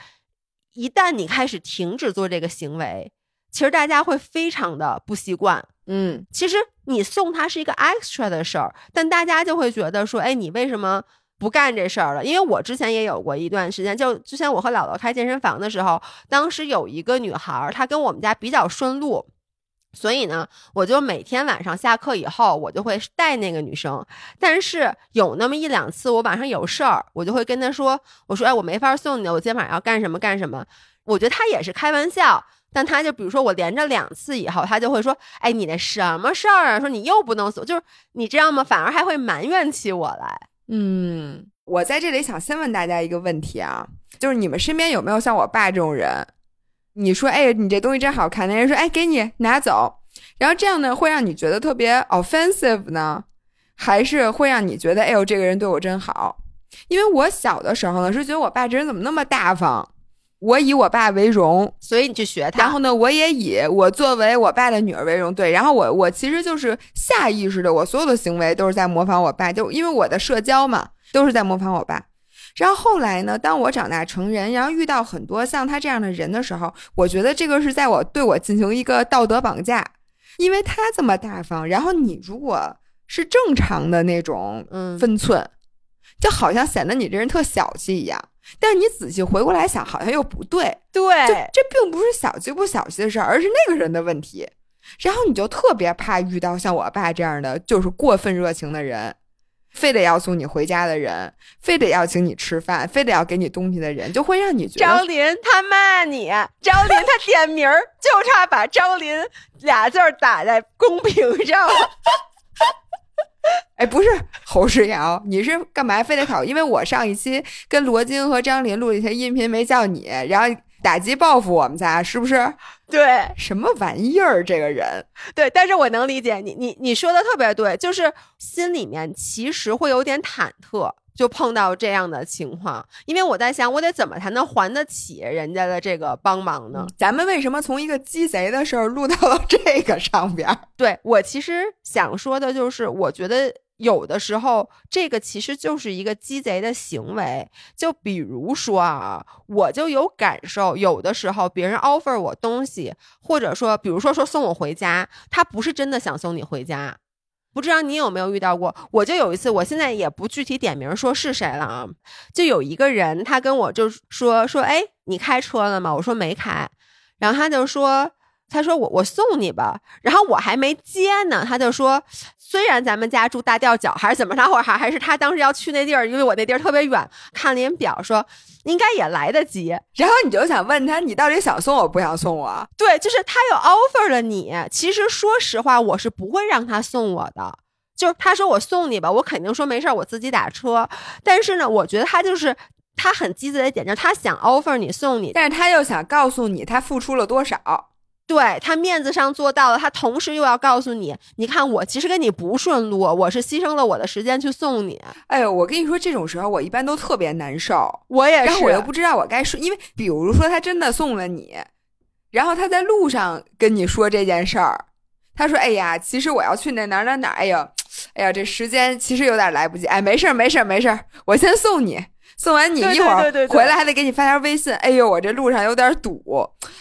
一旦你开始停止做这个行为，其实大家会非常的不习惯。嗯，其实你送他是一个 extra 的事儿，但大家就会觉得说，哎，你为什么不干这事儿了？因为我之前也有过一段时间，就之前我和姥姥开健身房的时候，当时有一个女孩儿，她跟我们家比较顺路。所以呢，我就每天晚上下课以后，我就会带那个女生。但是有那么一两次，我晚上有事儿，我就会跟她说：“我说，哎，我没法送你了，我今天晚上要干什么干什么。”我觉得她也是开玩笑，但他就比如说我连着两次以后，他就会说：“哎，你那什么事儿啊？说你又不能送，就是你知道吗？反而还会埋怨起我来。”嗯，我在这里想先问大家一个问题啊，就是你们身边有没有像我爸这种人？你说：“哎，你这东西真好看。”那人说：“哎，给你拿走。”然后这样呢，会让你觉得特别 offensive 呢，还是会让你觉得：“哎呦，这个人对我真好。”因为我小的时候呢，是觉得我爸这人怎么那么大方。我以我爸为荣，所以你去学他。然后呢，我也以我作为我爸的女儿为荣。对，然后我我其实就是下意识的，我所有的行为都是在模仿我爸，就因为我的社交嘛，都是在模仿我爸。然后后来呢，当我长大成人，然后遇到很多像他这样的人的时候，我觉得这个是在我对我进行一个道德绑架，因为他这么大方，然后你如果是正常的那种分寸，就好像显得你这人特小气一样。但是你仔细回过来想，好像又不对。对，这并不是小气不小气的事儿，而是那个人的问题。然后你就特别怕遇到像我爸这样的，就是过分热情的人，非得要送你回家的人，非得要请你吃饭，非得要给你东西的人，就会让你觉得张林他骂你，张林他点名儿，就差把张林俩字儿打在公屏上了。哎，不是侯世瑶，你是干嘛非得考？因为我上一期跟罗京和张琳录了一些音频，没叫你，然后打击报复我们家，是不是？对，什么玩意儿？这个人，对，但是我能理解你，你你说的特别对，就是心里面其实会有点忐忑。就碰到这样的情况，因为我在想，我得怎么才能还得起人家的这个帮忙呢？咱们为什么从一个鸡贼的事儿录到了这个上边？对我其实想说的就是，我觉得有的时候这个其实就是一个鸡贼的行为。就比如说啊，我就有感受，有的时候别人 offer 我东西，或者说，比如说说送我回家，他不是真的想送你回家。不知道你有没有遇到过？我就有一次，我现在也不具体点名说是谁了啊。就有一个人，他跟我就说说，哎，你开车了吗？我说没开，然后他就说。他说我我送你吧，然后我还没接呢，他就说虽然咱们家住大吊脚，还是怎么着，或者还还是他当时要去那地儿，因为我那地儿特别远，看了眼表说应该也来得及，然后你就想问他你到底想送我不想送我？对，就是他有 offer 了你，其实说实话我是不会让他送我的，就是他说我送你吧，我肯定说没事儿，我自己打车，但是呢，我觉得他就是他很鸡贼的点，就是他想 offer 你送你，但是他又想告诉你他付出了多少。对他面子上做到了，他同时又要告诉你，你看我其实跟你不顺路，我是牺牲了我的时间去送你。哎呦，我跟你说，这种时候我一般都特别难受，我也是，然后我又不知道我该说，因为比如说他真的送了你，然后他在路上跟你说这件事儿，他说：“哎呀，其实我要去那哪哪哪，哎呀，哎呀，这时间其实有点来不及，哎，没事儿没事儿没事儿，我先送你。”送完你一会儿回来还得给你发条微信。哎呦，我这路上有点堵。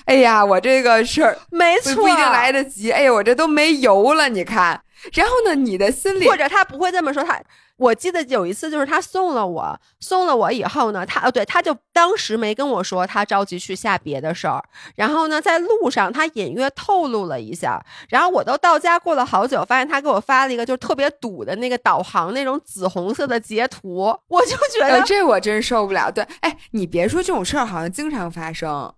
哎呀，我这个事儿没错，不一定来得及。哎呦，我这都没油了，你看。然后呢，你的心里或者他不会这么说。他我记得有一次，就是他送了我，送了我以后呢，他呃对，他就当时没跟我说他着急去下别的事儿。然后呢，在路上他隐约透露了一下。然后我都到家过了好久，发现他给我发了一个就是特别堵的那个导航那种紫红色的截图，我就觉得这我真受不了。对，哎，你别说这种事儿，好像经常发生。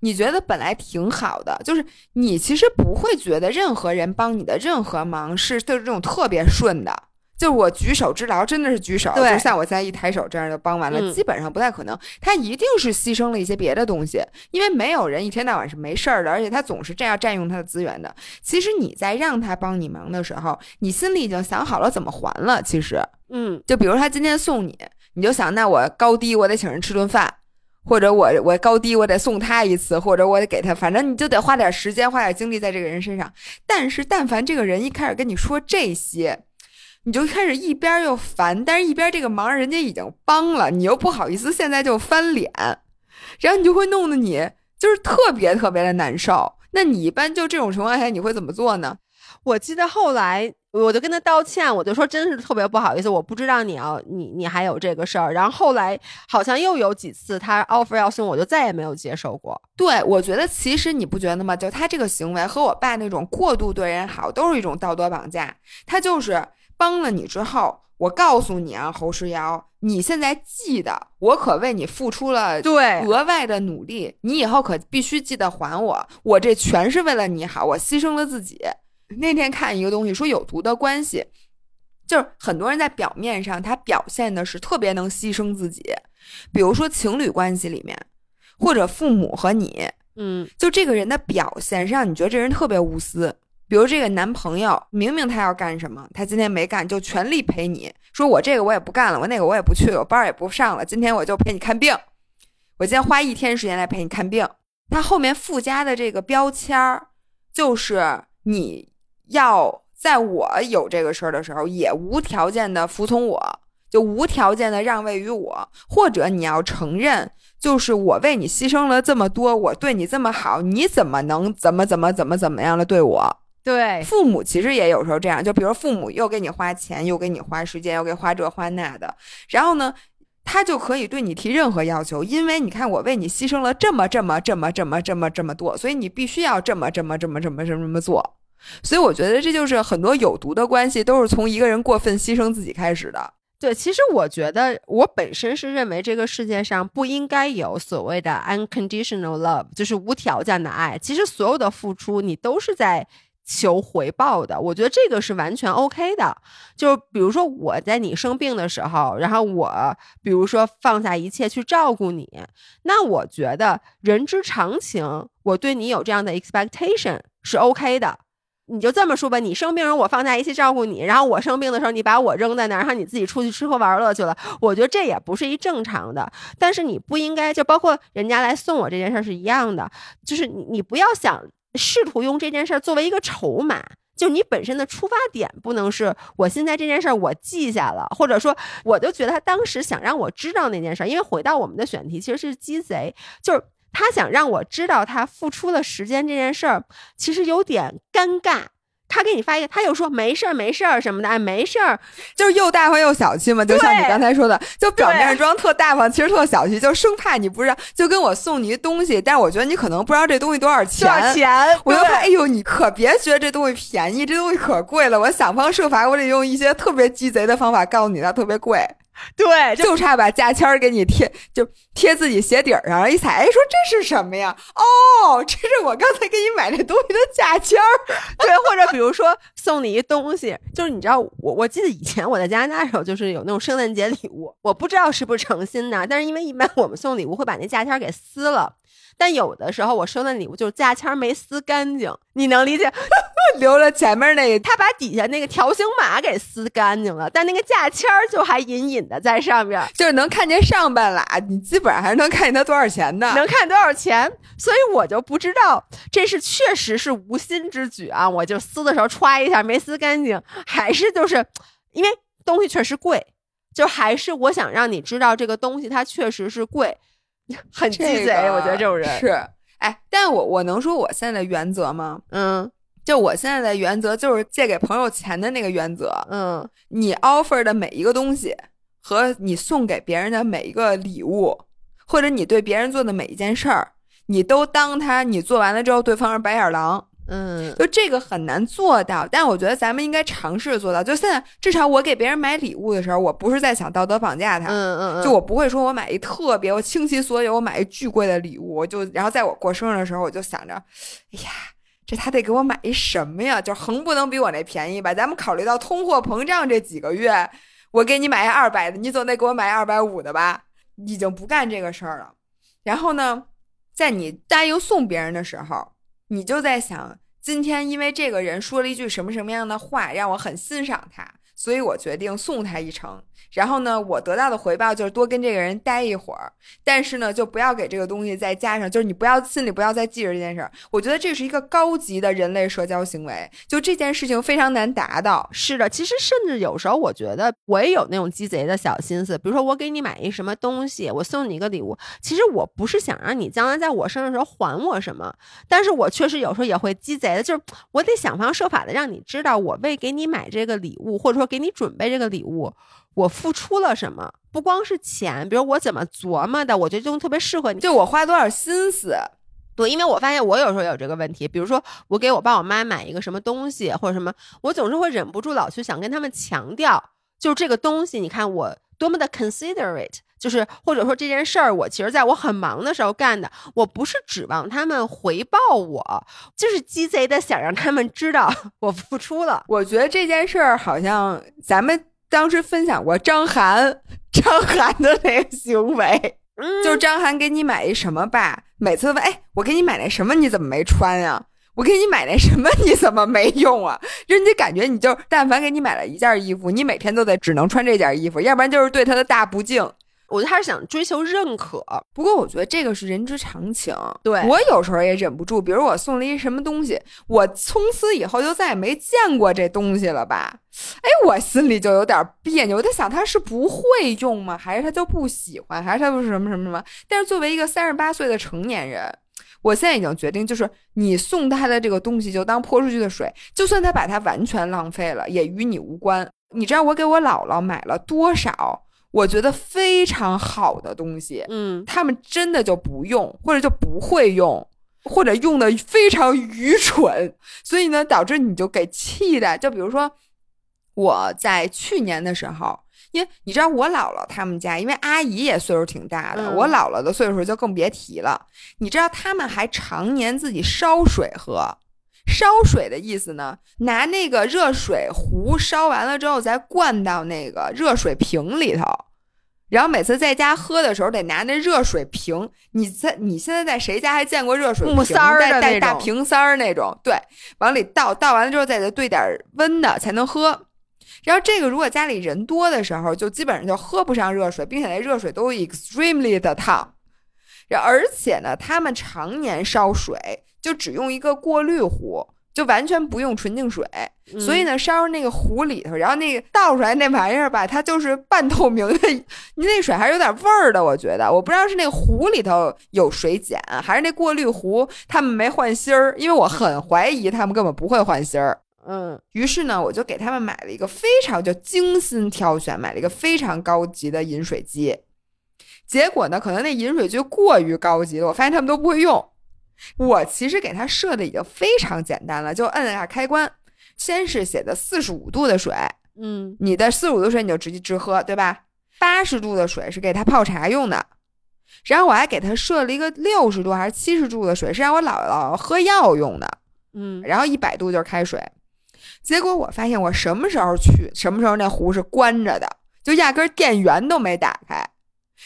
你觉得本来挺好的，就是你其实不会觉得任何人帮你的任何忙是就是这种特别顺的，就是我举手之劳真的是举手，就像我现在一抬手这样就帮完了，基本上不太可能。他一定是牺牲了一些别的东西，因为没有人一天到晚是没事儿的，而且他总是这样占用他的资源的。其实你在让他帮你忙的时候，你心里已经想好了怎么还了。其实，嗯，就比如他今天送你，你就想那我高低我得请人吃顿饭。或者我我高低我得送他一次，或者我得给他，反正你就得花点时间花点精力在这个人身上。但是但凡这个人一开始跟你说这些，你就开始一边又烦，但是一边这个忙人家已经帮了，你又不好意思现在就翻脸，然后你就会弄得你就是特别特别的难受。那你一般就这种情况下你会怎么做呢？我记得后来。我就跟他道歉，我就说真是特别不好意思，我不知道你要你你还有这个事儿。然后后来好像又有几次他 offer 要送，我就再也没有接受过。对，我觉得其实你不觉得吗？就他这个行为和我爸那种过度对人好，都是一种道德绑架。他就是帮了你之后，我告诉你啊，侯世瑶，你现在记得，我可为你付出了对额外的努力，你以后可必须记得还我，我这全是为了你好，我牺牲了自己。那天看一个东西说有毒的关系，就是很多人在表面上他表现的是特别能牺牲自己，比如说情侣关系里面，或者父母和你，嗯就这个人的表现是让你觉得这人特别无私。比如这个男朋友，明明他要干什么，他今天没干，就全力陪你。说我这个我也不干了，我那个我也不去了，我班儿也不上了，今天我就陪你看病。我今天花一天时间来陪你看病。他后面附加的这个标签儿，就是你要在我有这个事儿的时候，也无条件的服从我，就无条件的让位于我，或者你要承认，就是我为你牺牲了这么多，我对你这么好，你怎么能怎么怎么怎么怎么样的对我？对父母其实也有时候这样，就比如父母又给你花钱，又给你花时间，又给花这花那的，然后呢，他就可以对你提任何要求，因为你看我为你牺牲了这么这么这么这么这么这么多，所以你必须要这么这么这么这么这么这么做。所以我觉得这就是很多有毒的关系都是从一个人过分牺牲自己开始的。对，其实我觉得我本身是认为这个世界上不应该有所谓的 unconditional love，就是无条件的爱。其实所有的付出你都是在求回报的，我觉得这个是完全 OK 的。就比如说我在你生病的时候，然后我比如说放下一切去照顾你，那我觉得人之常情，我对你有这样的 expectation 是 OK 的。你就这么说吧，你生病时我放假一起照顾你，然后我生病的时候你把我扔在那儿，然后你自己出去吃喝玩乐去了，我觉得这也不是一正常的。但是你不应该，就包括人家来送我这件事儿是一样的，就是你你不要想试图用这件事儿作为一个筹码。就你本身的出发点不能是我现在这件事儿我记下了，或者说我就觉得他当时想让我知道那件事儿，因为回到我们的选题其实是鸡贼，就是他想让我知道他付出了时间这件事儿，其实有点尴尬。他给你发一个，他又说没事儿没事儿什么的，哎没事儿，就是又大方又小气嘛，就像你刚才说的，就表面上装特大方，其实特小气，就生怕你不知道，就跟我送你一东西，但是我觉得你可能不知道这东西多少钱，多少钱？我就怕，哎呦，你可别觉得这东西便宜，这东西可贵了，我想方设法，我得用一些特别鸡贼的方法告诉你它特别贵。对，就差把价签儿给你贴，就贴自己鞋底儿上，一踩，哎，说这是什么呀？哦，这是我刚才给你买这东西的价签儿。对，或者比如说送你一东西，就是你知道，我我记得以前我在加拿大的时候，就是有那种圣诞节礼物，我不知道是不是诚心的，但是因为一般我们送礼物会把那价签儿给撕了。但有的时候我收的礼物就是价签没撕干净，你能理解？留了前面那个，他把底下那个条形码给撕干净了，但那个价签儿就还隐隐的在上面，就是能看见上半拉，你基本上还是能看见它多少钱的，能看多少钱。所以我就不知道这是确实是无心之举啊，我就撕的时候歘一下没撕干净，还是就是因为东西确实贵，就还是我想让你知道这个东西它确实是贵。很鸡贼，我觉得这种人是哎，但我我能说我现在的原则吗？嗯，就我现在的原则就是借给朋友钱的那个原则。嗯，你 offer 的每一个东西和你送给别人的每一个礼物，或者你对别人做的每一件事儿，你都当他你做完了之后对方是白眼狼。嗯，就这个很难做到，但我觉得咱们应该尝试做到。就现在，至少我给别人买礼物的时候，我不是在想道德绑架他，嗯嗯，就我不会说我买一特别，我倾其所有，我买一巨贵的礼物，我就然后在我过生日的时候，我就想着，哎呀，这他得给我买一什么呀？就横不能比我那便宜吧？咱们考虑到通货膨胀这几个月，我给你买一 二百的，你总得给我买二百五的吧？已经不干这个事儿了。然后呢，在你答应送别人的时候。你就在想，今天因为这个人说了一句什么什么样的话，让我很欣赏他，所以我决定送他一程。然后呢，我得到的回报就是多跟这个人待一会儿，但是呢，就不要给这个东西再加上，就是你不要心里不要再记着这件事儿。我觉得这是一个高级的人类社交行为，就这件事情非常难达到。是的，其实甚至有时候我觉得我也有那种鸡贼的小心思，比如说我给你买一什么东西，我送你一个礼物，其实我不是想让你将来在我生日的时候还我什么，但是我确实有时候也会鸡贼的，就是我得想方设法的让你知道我为给你买这个礼物，或者说给你准备这个礼物。我付出了什么？不光是钱，比如我怎么琢磨的，我觉得这东西特别适合你。就我花多少心思，对，因为我发现我有时候有这个问题，比如说我给我爸我妈买一个什么东西或者什么，我总是会忍不住老去想跟他们强调，就是这个东西，你看我多么的 considerate，就是或者说这件事儿，我其实在我很忙的时候干的，我不是指望他们回报我，就是鸡贼的想让他们知道 我付出了。我觉得这件事儿好像咱们当时分享过张涵，张涵的那个行为。就是张涵给你买一什么吧，每次问，哎，我给你买那什么，你怎么没穿呀？我给你买那什么，你怎么没用啊？人家感觉你就，但凡给你买了一件衣服，你每天都得只能穿这件衣服，要不然就是对他的大不敬。我觉得他是想追求认可，不过我觉得这个是人之常情。对我有时候也忍不住，比如我送了一什么东西，我从此以后就再也没见过这东西了吧？哎，我心里就有点别扭。我在想，他是不会用吗？还是他就不喜欢？还是他不是什么什么什么？但是作为一个三十八岁的成年人，我现在已经决定，就是你送他的这个东西就当泼出去的水，就算他把它完全浪费了，也与你无关。你知道我给我姥姥买了多少？我觉得非常好的东西，嗯，他们真的就不用，或者就不会用，或者用的非常愚蠢，所以呢，导致你就给气的。就比如说，我在去年的时候，因为你知道我姥姥他们家，因为阿姨也岁数挺大的，我姥姥的岁数就更别提了。你知道他们还常年自己烧水喝。烧水的意思呢？拿那个热水壶烧完了之后，再灌到那个热水瓶里头，然后每次在家喝的时候得拿那热水瓶。你在你现在在谁家还见过热水木塞儿的带大瓶塞儿那种？对，往里倒，倒完了之后再得兑点温的才能喝。然后这个如果家里人多的时候，就基本上就喝不上热水，并且那热水都 extremely 的烫。而且呢，他们常年烧水。就只用一个过滤壶，就完全不用纯净水，所以呢，烧那个壶里头，然后那个倒出来那玩意儿吧，它就是半透明的，你那水还是有点味儿的。我觉得，我不知道是那个壶里头有水碱，还是那过滤壶他们没换芯儿，因为我很怀疑他们根本不会换芯儿。嗯，于是呢，我就给他们买了一个非常就精心挑选，买了一个非常高级的饮水机。结果呢，可能那饮水机过于高级了，我发现他们都不会用。我其实给它设的已经非常简单了，就摁了下开关，先是写的四十五度的水，嗯，你的四十五度水你就直接直喝，对吧？八十度的水是给他泡茶用的，然后我还给他设了一个六十度还是七十度的水，是让我姥姥喝药用的，嗯，然后一百度就是开水。结果我发现我什么时候去，什么时候那壶是关着的，就压根电源都没打开，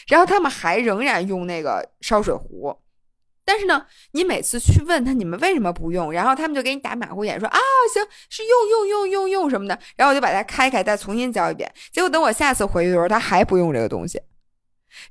然后他们还仍然用那个烧水壶。但是呢，你每次去问他你们为什么不用，然后他们就给你打马虎眼，说啊行是用用用用用什么的，然后我就把它开开，再重新教一遍。结果等我下次回去的时候，他还不用这个东西，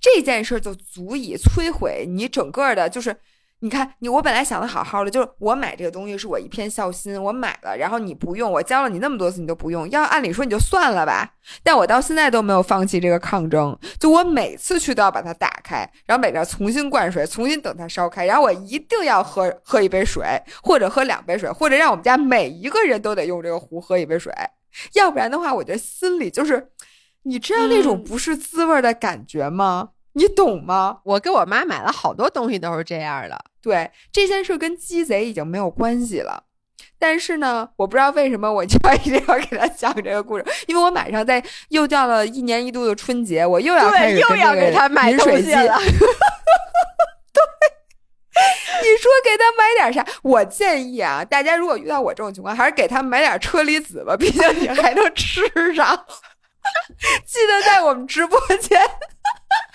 这件事就足以摧毁你整个的，就是。你看，你我本来想的好好的，就是我买这个东西是我一片孝心，我买了，然后你不用，我教了你那么多次你都不用，要按理说你就算了吧。但我到现在都没有放弃这个抗争，就我每次去都要把它打开，然后每个重新灌水，重新等它烧开，然后我一定要喝喝一杯水，或者喝两杯水，或者让我们家每一个人都得用这个壶喝一杯水，要不然的话，我这心里就是，你知道那种不是滋味的感觉吗？你懂吗？我给我妈买了好多东西都是这样的。对这件事跟鸡贼已经没有关系了，但是呢，我不知道为什么我就要 一定要给他讲这个故事，因为我马上在又到了一年一度的春节，我又要开始又要给他买饮水机了。对，你说给他买点啥？我建议啊，大家如果遇到我这种情况，还是给他买点车厘子吧，毕竟你还能吃上。记得在我们直播间。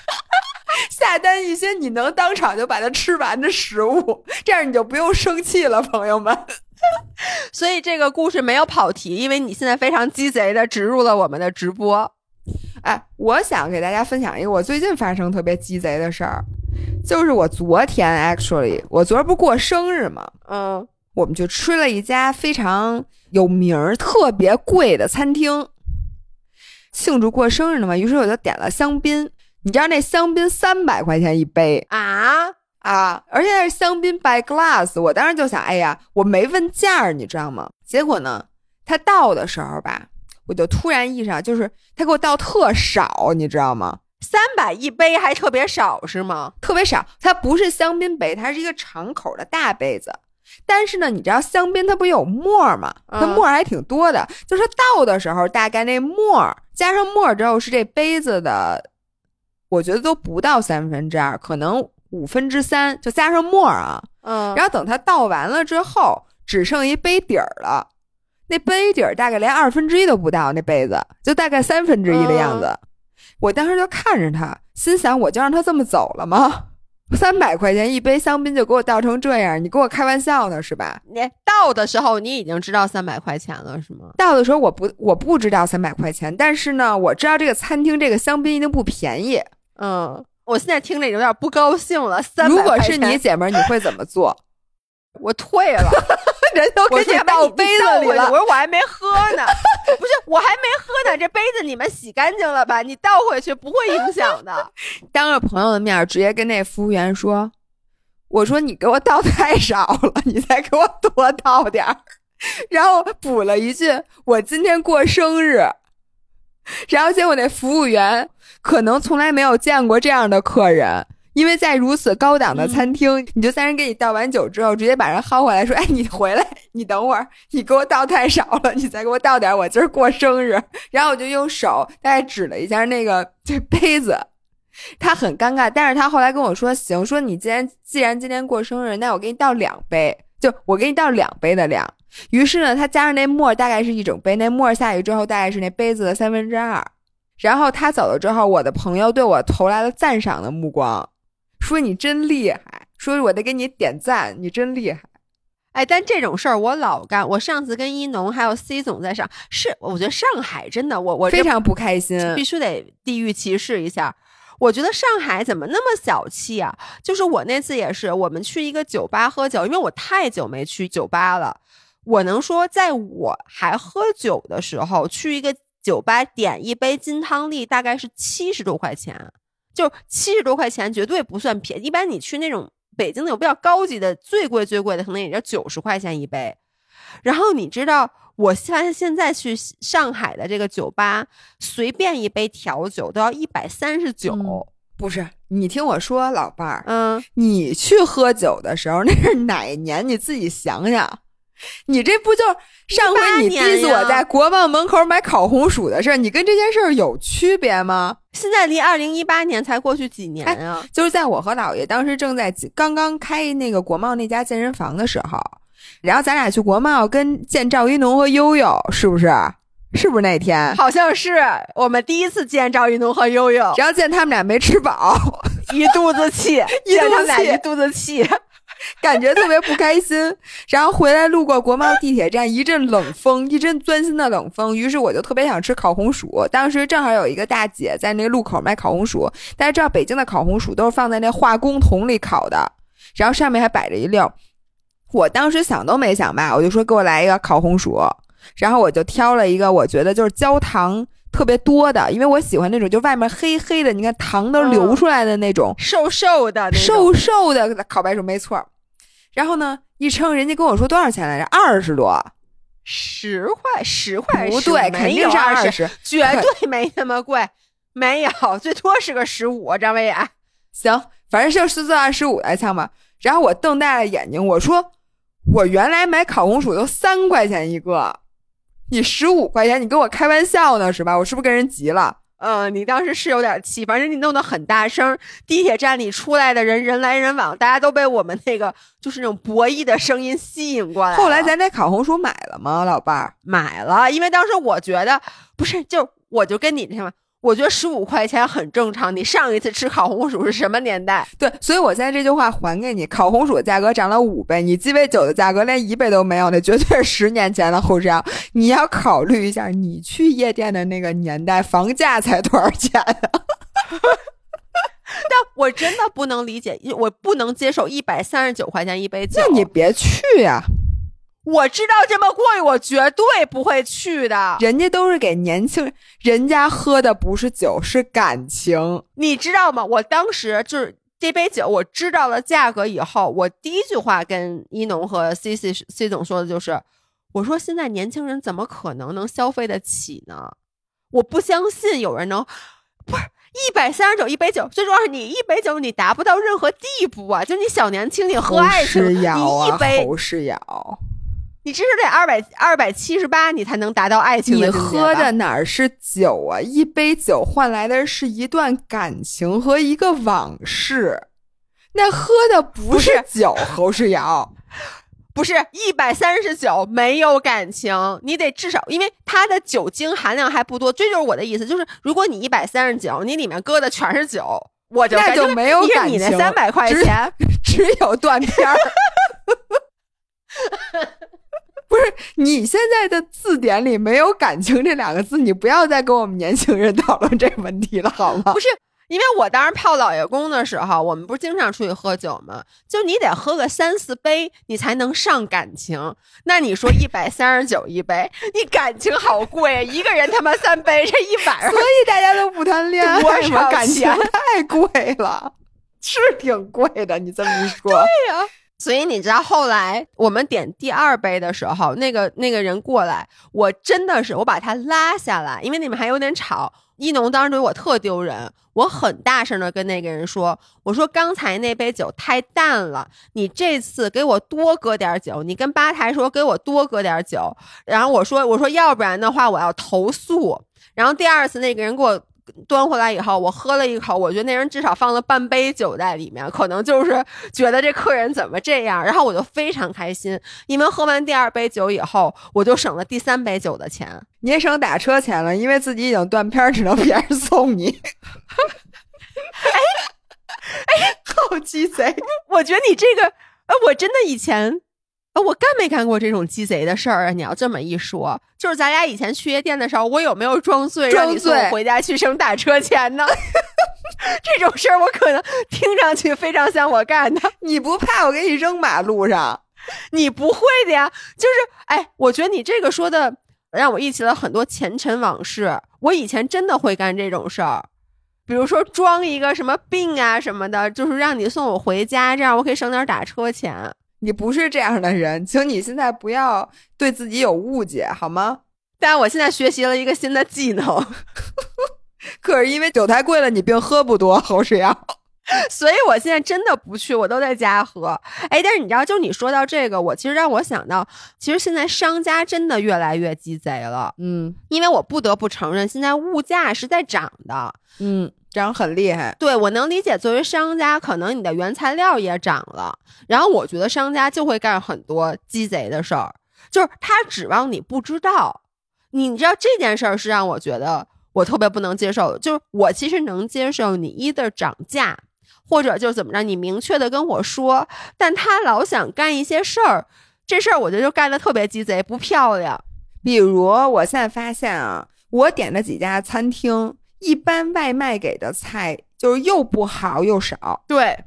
下单一些你能当场就把它吃完的食物，这样你就不用生气了，朋友们。所以这个故事没有跑题，因为你现在非常鸡贼的植入了我们的直播。哎，我想给大家分享一个我最近发生特别鸡贼的事儿，就是我昨天 actually 我昨儿不过生日嘛，嗯，我们就吃了一家非常有名儿、特别贵的餐厅，庆祝过生日呢嘛，于是我就点了香槟。你知道那香槟三百块钱一杯啊啊！而且那是香槟 by glass，我当时就想，哎呀，我没问价儿，你知道吗？结果呢，他倒的时候吧，我就突然意识到，就是他给我倒特少，你知道吗？三百一杯还特别少是吗？特别少，它不是香槟杯，它是一个长口的大杯子。但是呢，你知道香槟它不有沫儿吗？它沫儿还挺多的，就是倒的时候，大概那沫儿加上沫儿之后是这杯子的，我觉得都不到三分之二，可能五分之三，就加上沫儿啊。嗯，然后等它倒完了之后，只剩一杯底儿了。那杯底儿大概连二分之一都不到，那杯子就大概三分之一的样子。我当时就看着他，心想我就让他这么走了吗？三百块钱一杯香槟就给我倒成这样，你跟我开玩笑呢是吧？你倒的时候你已经知道三百块钱了是吗？倒的时候我不我不知道三百块钱，但是呢，我知道这个餐厅这个香槟一定不便宜。嗯，我现在听着有点不高兴了。三如果是你姐们儿，你会怎么做？我退了。人都给你倒杯子里了，我说我还没喝呢，不是我还没喝呢，这杯子你们洗干净了吧？你倒回去不会影响的。当着朋友的面直接跟那服务员说：“我说你给我倒太少了，你再给我多倒点儿。”然后补了一句：“我今天过生日。”然后结果那服务员可能从来没有见过这样的客人。因为在如此高档的餐厅，你就在人给你倒完酒之后，直接把人薅回来，说：“哎，你回来，你等会儿，你给我倒太少了，你再给我倒点，我今儿过生日。”然后我就用手大概指了一下那个这杯子，他很尴尬，但是他后来跟我说：“行，说你既然既然今天过生日，那我给你倒两杯，就我给你倒两杯的量。”于是呢，他加上那沫大概是一整杯，那沫下去之后大概是那杯子的三分之二。然后他走了之后，我的朋友对我投来了赞赏的目光。说你真厉害，说我得给你点赞，你真厉害，哎，但这种事儿我老干。我上次跟一农还有 C 总在上，是我觉得上海真的，我我非常不开心，必须得地域歧视一下。我觉得上海怎么那么小气啊？就是我那次也是，我们去一个酒吧喝酒，因为我太久没去酒吧了。我能说，在我还喝酒的时候，去一个酒吧点一杯金汤力，大概是七十多块钱。就七十多块钱绝对不算便宜，一般你去那种北京那种比较高级的，最贵最贵的可能也就九十块钱一杯。然后你知道，我发现现在去上海的这个酒吧，随便一杯调酒都要一百三十九。不是，你听我说，老伴儿，嗯，你去喝酒的时候那是哪年？你自己想想。你这不就上回你 diss 我在国贸门口买烤红薯的事儿？你跟这件事儿有区别吗？现在离二零一八年才过去几年啊？就是在我和姥爷当时正在刚刚开那个国贸那家健身房的时候，然后咱俩去国贸跟见赵一农和悠悠，是不是？是不是那天？好像是我们第一次见赵一农和悠悠，然后见他们俩没吃饱，一肚子气，一肚子气，一肚子气。感觉特别不开心，然后回来路过国贸地铁站，一阵冷风，一阵钻心的冷风。于是我就特别想吃烤红薯。当时正好有一个大姐在那个路口卖烤红薯，大家知道北京的烤红薯都是放在那化工桶里烤的，然后上面还摆着一溜。我当时想都没想吧，我就说给我来一个烤红薯，然后我就挑了一个我觉得就是焦糖特别多的，因为我喜欢那种就外面黑黑的，你看糖都流出来的那种瘦瘦的、瘦瘦的烤白薯，没错。然后呢？一称，人家跟我说多少钱来着？二十多，十块，十块不对，肯定是二十，绝对没那么贵，没有，最多是个十五。张伟雅，行，反正就是四二十五来枪吧。然后我瞪大了眼睛，我说：“我原来买烤红薯都三块钱一个，你十五块钱，你跟我开玩笑呢是吧？我是不是跟人急了？”嗯，你当时是有点气，反正你弄得很大声，地铁站里出来的人人来人往，大家都被我们那个就是那种博弈的声音吸引过来。后来咱那烤红薯买了吗，老伴儿？买了，因为当时我觉得不是，就我就跟你那什么。我觉得十五块钱很正常。你上一次吃烤红薯是什么年代？对，所以我现在这句话还给你：烤红薯的价格涨了五倍，你鸡尾酒的价格连一倍都没有，那绝对是十年前的后账。你要考虑一下，你去夜店的那个年代，房价才多少钱啊？但我真的不能理解，我不能接受一百三十九块钱一杯酒。那你别去呀。我知道这么贵，我绝对不会去的。人家都是给年轻人，人家喝的不是酒，是感情，你知道吗？我当时就是这杯酒，我知道了价格以后，我第一句话跟一农和 C C C 总说的就是，我说现在年轻人怎么可能能消费得起呢？我不相信有人能，不是一百三十九一杯酒，最重要是你一杯酒你达不到任何地步啊！就你小年轻，你喝爱情，你一杯侯世尧，你至少得二百二百七十八，你才能达到爱情。你喝的哪儿是酒啊？一杯酒换来的是一段感情和一个往事，那喝的不是酒，侯世尧。不是一百三十九，没有感情，你得至少，因为它的酒精含量还不多。这就是我的意思，就是如果你一百三十九，你里面搁的全是酒，我就那就没有感情。你那三百块钱 只有断片儿。不是，你现在的字典里没有感情这两个字，你不要再跟我们年轻人 讨论这个问题了，好吗？不是。因为我当时泡老爷公的时候，我们不是经常出去喝酒吗？就你得喝个三四杯，你才能上感情。那你说一百三十九一杯，你感情好贵，一个人他妈三杯，这一晚上，所以大家都不谈恋爱，多少感情太贵了，是挺贵的。你这么一说，对呀。所以你知道后来我们点第二杯的时候，那个那个人过来，我真的是我把他拉下来，因为你们还有点吵。一农当时对我特丢人，我很大声的跟那个人说：“我说刚才那杯酒太淡了，你这次给我多搁点酒。你跟吧台说给我多搁点酒。然后我说我说要不然的话我要投诉。然后第二次那个人给我。”端回来以后，我喝了一口，我觉得那人至少放了半杯酒在里面，可能就是 觉得这客人怎么这样，然后我就非常开心，因为喝完第二杯酒以后，我就省了第三杯酒的钱，你也省打车钱了，因为自己已经断片，只能别人送你。哎哎，好鸡贼！我觉得你这个，哎，我真的以前。我干没干过这种鸡贼的事儿啊？你要这么一说，就是咱俩以前去夜店的时候，我有没有装醉让你送我回家去省打车钱呢？这种事儿我可能听上去非常像我干的。你不怕我给你扔马路上？你不会的呀。就是，哎，我觉得你这个说的让我忆起了很多前尘往事。我以前真的会干这种事儿，比如说装一个什么病啊什么的，就是让你送我回家，这样我可以省点打车钱。你不是这样的人，请你现在不要对自己有误解，好吗？但我现在学习了一个新的技能，可是因为酒太贵了，你并喝不多，侯世阳，所以我现在真的不去，我都在家喝。哎，但是你知道，就你说到这个，我其实让我想到，其实现在商家真的越来越鸡贼了。嗯，因为我不得不承认，现在物价是在涨的。嗯。涨很厉害，对我能理解。作为商家，可能你的原材料也涨了，然后我觉得商家就会干很多鸡贼的事儿，就是他指望你不知道。你知道这件事儿是让我觉得我特别不能接受的，就是我其实能接受你一的涨价，或者就怎么着，你明确的跟我说，但他老想干一些事儿，这事儿我觉得就干的特别鸡贼，不漂亮。比如我现在发现啊，我点的几家餐厅。一般外卖给的菜就是又不好又少。对，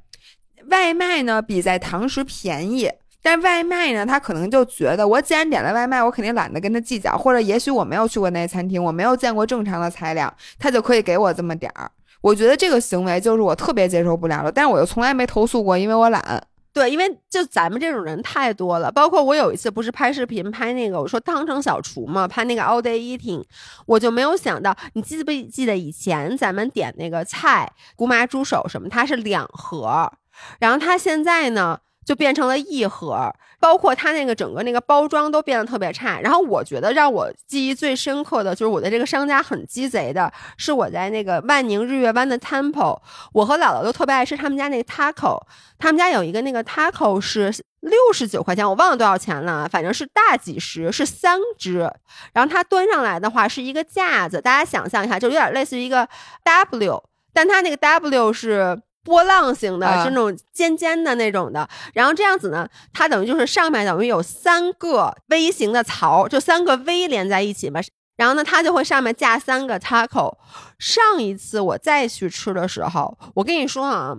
外卖呢比在堂食便宜，但外卖呢他可能就觉得我既然点了外卖，我肯定懒得跟他计较，或者也许我没有去过那餐厅，我没有见过正常的菜量，他就可以给我这么点儿。我觉得这个行为就是我特别接受不了的，但是我又从来没投诉过，因为我懒。对，因为就咱们这种人太多了，包括我有一次不是拍视频拍那个我说汤城小厨嘛，拍那个 all day eating，我就没有想到，你记不记得以前咱们点那个菜姑妈猪手什么，它是两盒，然后它现在呢？就变成了一盒，包括它那个整个那个包装都变得特别差。然后我觉得让我记忆最深刻的就是我的这个商家很鸡贼的，是我在那个万宁日月湾的 Temple，我和姥姥都特别爱吃他们家那个 taco，他们家有一个那个 taco 是六十九块钱，我忘了多少钱了，反正是大几十，是三只。然后它端上来的话是一个架子，大家想象一下，就有点类似于一个 W，但它那个 W 是。波浪形的，是那种尖尖的那种的，然后这样子呢，它等于就是上面等于有三个 V 型的槽，就三个 V 连在一起嘛，然后呢，它就会上面架三个 taco。上一次我再去吃的时候，我跟你说啊，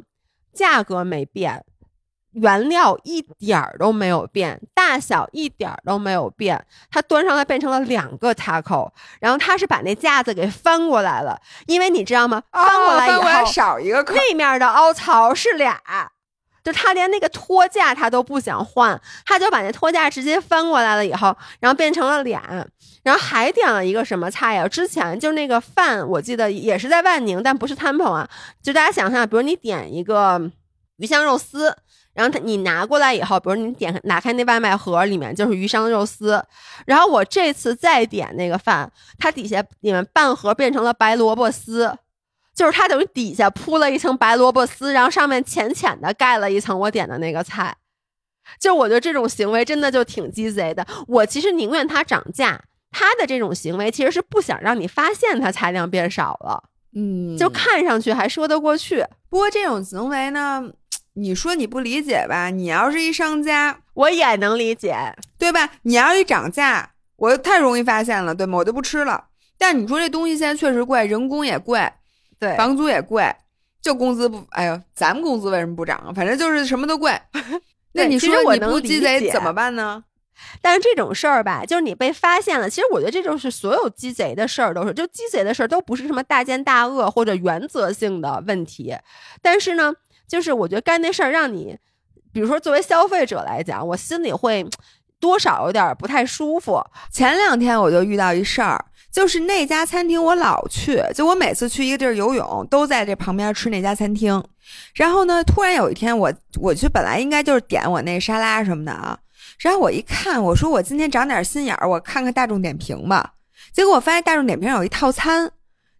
价格没变。原料一点儿都没有变，大小一点儿都没有变，它端上来变成了两个 taco，然后他是把那架子给翻过来了，因为你知道吗？翻过来以后少一个，那面的凹槽是俩，就他连那个托架他都不想换，他就把那托架直接翻过来了以后，然后变成了俩，然后还点了一个什么菜呀？之前就那个饭，我记得也是在万宁，但不是 Temple 啊。就大家想象，比如你点一个鱼香肉丝。然后他你拿过来以后，比如你点打开那外卖盒，里面就是鱼香肉丝。然后我这次再点那个饭，它底下里面半盒变成了白萝卜丝，就是它等于底下铺了一层白萝卜丝，然后上面浅浅的盖了一层我点的那个菜。就我觉得这种行为真的就挺鸡贼的。我其实宁愿它涨价，它的这种行为其实是不想让你发现它菜量变少了，嗯，就看上去还说得过去。不过这种行为呢？你说你不理解吧？你要是一商家，我也能理解，对吧？你要一涨价，我太容易发现了，对吗？我就不吃了。但你说这东西现在确实贵，人工也贵，对，房租也贵，就工资不，哎呦，咱们工资为什么不涨啊？反正就是什么都贵。那你说我你不鸡贼怎么办呢？但是这种事儿吧，就是你被发现了。其实我觉得这就是所有鸡贼的事儿都是，就鸡贼的事儿都不是什么大奸大恶或者原则性的问题，但是呢。就是我觉得干那事儿让你，比如说作为消费者来讲，我心里会多少有点不太舒服。前两天我就遇到一事儿，就是那家餐厅我老去，就我每次去一个地儿游泳，都在这旁边吃那家餐厅。然后呢，突然有一天我我去本来应该就是点我那沙拉什么的啊，然后我一看，我说我今天长点心眼儿，我看看大众点评吧。结果我发现大众点评有一套餐。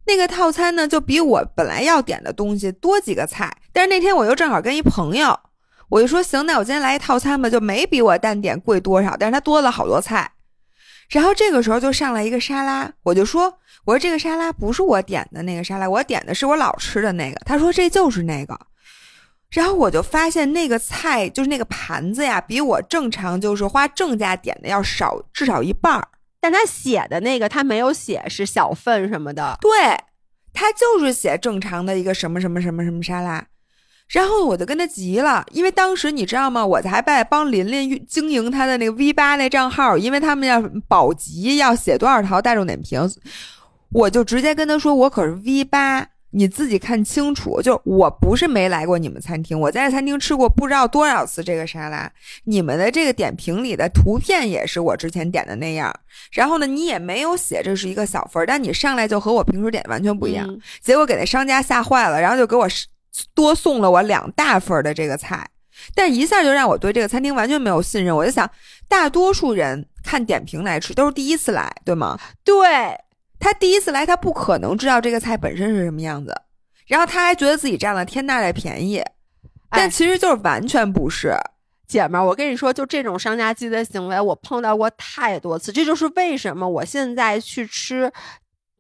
那个套餐呢，就比我本来要点的东西多几个菜，但是那天我又正好跟一朋友，我就说行，那我今天来一套餐吧，就没比我单点贵多少，但是他多了好多菜。然后这个时候就上来一个沙拉，我就说，我说这个沙拉不是我点的那个沙拉，我点的是我老吃的那个。他说这就是那个，然后我就发现那个菜就是那个盘子呀，比我正常就是花正价点的要少至少一半儿。但他写的那个，他没有写是小份什么的，对他就是写正常的一个什么什么什么什么沙拉，然后我就跟他急了，因为当时你知道吗？我才在帮琳琳经营他的那个 V 八那账号，因为他们要保级要写多少条大众点评，我就直接跟他说，我可是 V 八。你自己看清楚，就我不是没来过你们餐厅，我在餐厅吃过不知道多少次这个沙拉。你们的这个点评里的图片也是我之前点的那样，然后呢，你也没有写这是一个小份儿，但你上来就和我平时点完全不一样，结果给那商家吓坏了，然后就给我多送了我两大份的这个菜，但一下就让我对这个餐厅完全没有信任。我就想，大多数人看点评来吃都是第一次来，对吗？对。他第一次来，他不可能知道这个菜本身是什么样子，然后他还觉得自己占了天大的便宜，但其实就是完全不是。姐们儿，我跟你说，就这种商家鸡的行为，我碰到过太多次。这就是为什么我现在去吃，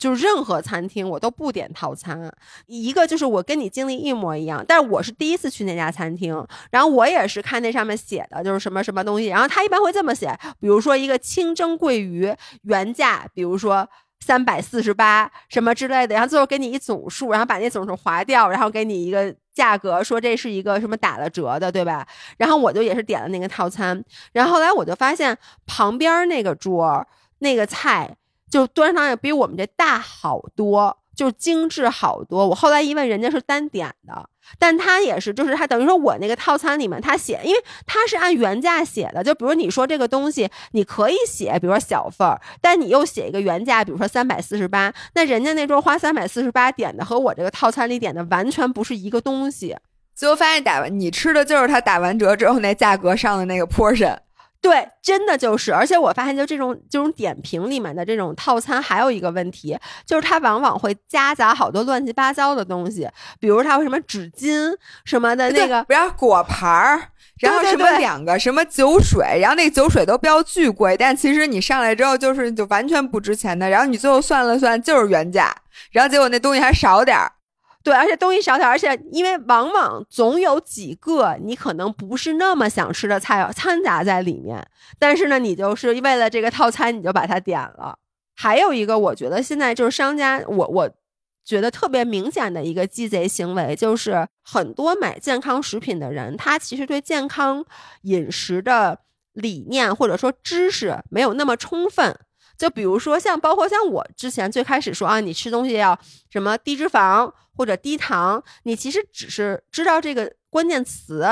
就任何餐厅我都不点套餐。一个就是我跟你经历一模一样，但是我是第一次去那家餐厅，然后我也是看那上面写的就是什么什么东西，然后他一般会这么写，比如说一个清蒸桂鱼原价，比如说。三百四十八什么之类的，然后最后给你一总数，然后把那总数划掉，然后给你一个价格，说这是一个什么打了折的，对吧？然后我就也是点了那个套餐，然后后来我就发现旁边那个桌那个菜就端上来比我们这大好多。就精致好多，我后来一问，人家是单点的，但他也是，就是他等于说我那个套餐里面他写，因为他是按原价写的，就比如你说这个东西你可以写，比如说小份儿，但你又写一个原价，比如说三百四十八，那人家那桌花三百四十八点的和我这个套餐里点的完全不是一个东西，最后发现打完你吃的就是他打完折之后那价格上的那个 portion。对，真的就是，而且我发现，就这种这种点评里面的这种套餐，还有一个问题，就是它往往会夹杂好多乱七八糟的东西，比如它有什么纸巾什么的那个，比如果盘儿，然后什么两个什么酒水，然后那个酒水都标巨贵，但其实你上来之后就是就完全不值钱的，然后你最后算了算就是原价，然后结果那东西还少点儿。对，而且东西少点，而且因为往往总有几个你可能不是那么想吃的菜掺杂在里面，但是呢，你就是为了这个套餐，你就把它点了。还有一个，我觉得现在就是商家，我我觉得特别明显的一个鸡贼行为，就是很多买健康食品的人，他其实对健康饮食的理念或者说知识没有那么充分。就比如说像包括像我之前最开始说啊，你吃东西要什么低脂肪。或者低糖，你其实只是知道这个关键词，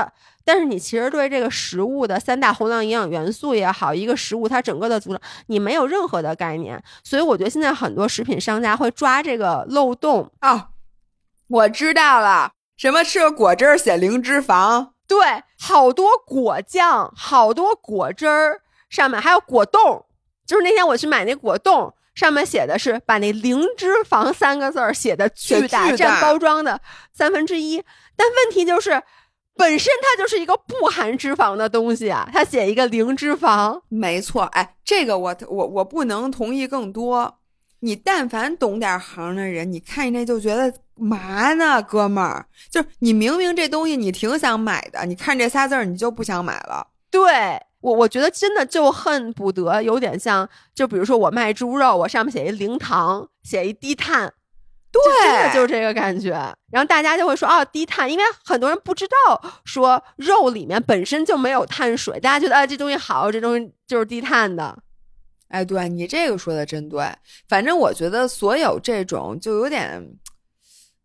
但是你其实对这个食物的三大宏量营养元素也好，一个食物它整个的组成，你没有任何的概念。所以我觉得现在很多食品商家会抓这个漏洞哦，我知道了，什么吃个果汁儿写零脂肪，对，好多果酱，好多果汁儿，上面还有果冻，就是那天我去买那果冻。上面写的是把那零脂肪三个字儿写的巨大，占包装的三分之一。但问题就是，本身它就是一个不含脂肪的东西啊，它写一个零脂肪，没错。哎，这个我我我不能同意更多。你但凡懂点行的人，你看见这就觉得嘛呢，哥们儿，就是你明明这东西你挺想买的，你看这仨字儿你就不想买了，对。我我觉得真的就恨不得有点像，就比如说我卖猪肉，我上面写一零糖，写一低碳，对，真的就这个感觉。然后大家就会说哦，低碳，因为很多人不知道说肉里面本身就没有碳水，大家觉得啊这东西好，这东西就是低碳的。哎，对你这个说的真对。反正我觉得所有这种就有点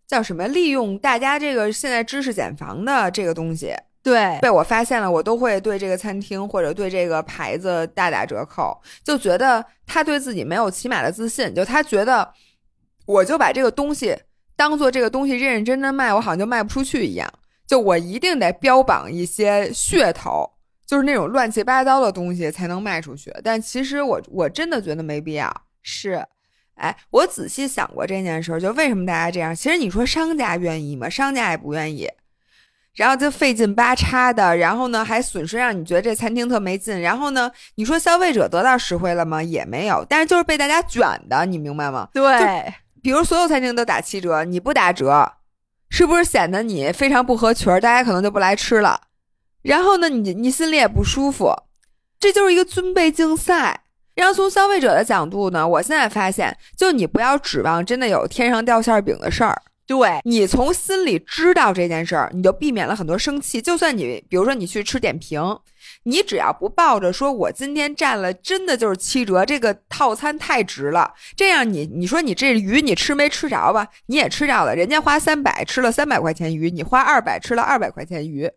叫什么，利用大家这个现在知识减防的这个东西。对，被我发现了，我都会对这个餐厅或者对这个牌子大打折扣，就觉得他对自己没有起码的自信，就他觉得我就把这个东西当做这个东西认认真真卖，我好像就卖不出去一样，就我一定得标榜一些噱头，就是那种乱七八糟的东西才能卖出去。但其实我我真的觉得没必要。是，哎，我仔细想过这件事，就为什么大家这样？其实你说商家愿意吗？商家也不愿意。然后就费劲巴叉的，然后呢还损失让你觉得这餐厅特没劲。然后呢，你说消费者得到实惠了吗？也没有，但是就是被大家卷的，你明白吗？对，比如所有餐厅都打七折，你不打折，是不是显得你非常不合群儿？大家可能就不来吃了。然后呢，你你心里也不舒服，这就是一个尊卑竞赛。然后从消费者的角度呢，我现在发现，就你不要指望真的有天上掉馅饼的事儿。对你从心里知道这件事儿，你就避免了很多生气。就算你，比如说你去吃点评，你只要不抱着说我今天占了真的就是七折，这个套餐太值了，这样你你说你这鱼你吃没吃着吧？你也吃着了，人家花三百吃了三百块钱鱼，你花二百吃了二百块钱鱼，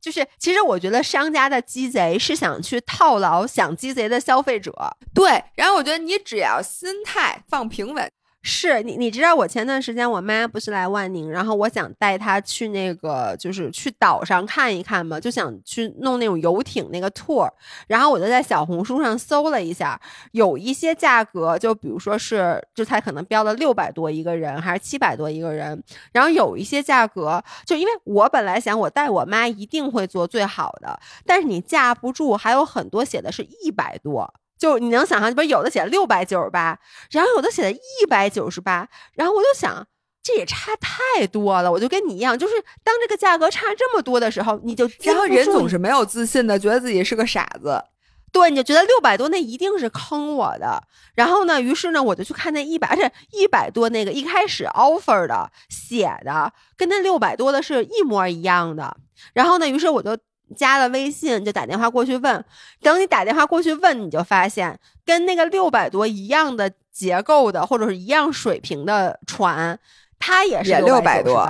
就是其实我觉得商家的鸡贼是想去套牢想鸡贼的消费者。对，然后我觉得你只要心态放平稳。是你，你知道我前段时间我妈不是来万宁，然后我想带她去那个，就是去岛上看一看嘛，就想去弄那种游艇那个 tour，然后我就在小红书上搜了一下，有一些价格，就比如说是，就才可能标了六百多一个人，还是七百多一个人，然后有一些价格，就因为我本来想我带我妈一定会做最好的，但是你架不住，还有很多写的是一百多。就你能想象，不是有的写六百九十八，然后有的写的一百九十八，然后我就想，这也差太多了。我就跟你一样，就是当这个价格差这么多的时候，你就然后人总是没有自信的，觉得自己是个傻子。对，你就觉得六百多那一定是坑我的。然后呢，于是呢，我就去看那一百，而且一百多那个一开始 offer 的写的跟那六百多的是一模一样的。然后呢，于是我就。加了微信就打电话过去问，等你打电话过去问，你就发现跟那个六百多一样的结构的或者是一样水平的船，它也是六百多，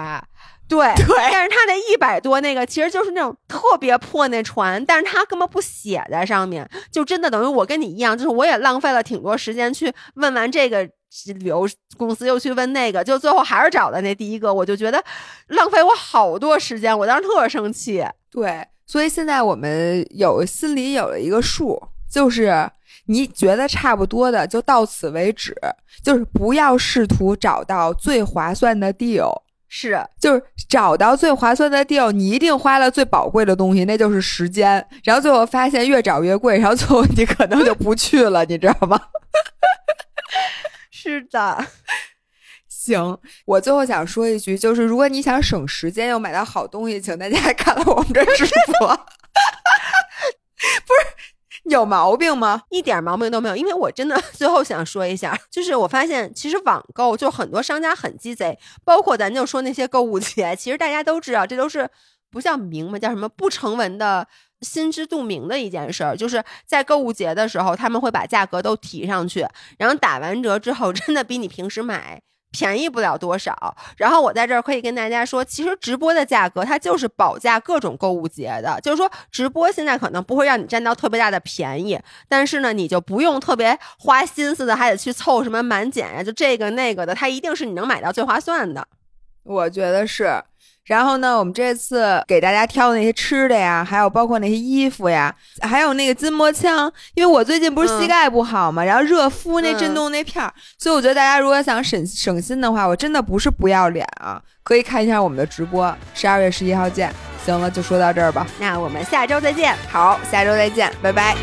对 对。但是它那一百多那个其实就是那种特别破那船，但是它根本不写在上面，就真的等于我跟你一样，就是我也浪费了挺多时间去问完这个旅游公司，又去问那个，就最后还是找的那第一个，我就觉得浪费我好多时间，我当时特生气，对。所以现在我们有心里有了一个数，就是你觉得差不多的就到此为止，就是不要试图找到最划算的 deal，是，就是找到最划算的 deal，你一定花了最宝贵的东西，那就是时间，然后最后发现越找越贵，然后最后你可能就不去了，你知道吗？是的。行，我最后想说一句，就是如果你想省时间又买到好东西，请大家 看了我们这直播。不是有毛病吗？一点毛病都没有。因为我真的 最后想说一下，就是我发现其实网购就很多商家很鸡贼，包括咱就说那些购物节，其实大家都知道，这都是不叫明嘛，叫什么不成文的心知肚明的一件事儿。就是在购物节的时候，他们会把价格都提上去，然后打完折之后，真的比你平时买。便宜不了多少。然后我在这儿可以跟大家说，其实直播的价格它就是保价各种购物节的，就是说直播现在可能不会让你占到特别大的便宜，但是呢，你就不用特别花心思的，还得去凑什么满减呀，就这个那个的，它一定是你能买到最划算的。我觉得是。然后呢，我们这次给大家挑的那些吃的呀，还有包括那些衣服呀，还有那个筋膜枪，因为我最近不是膝盖不好嘛，然后热敷那震动那片儿，所以我觉得大家如果想省省心的话，我真的不是不要脸啊，可以看一下我们的直播，十二月十一号见。行了，就说到这儿吧，那我们下周再见。好，下周再见，拜拜。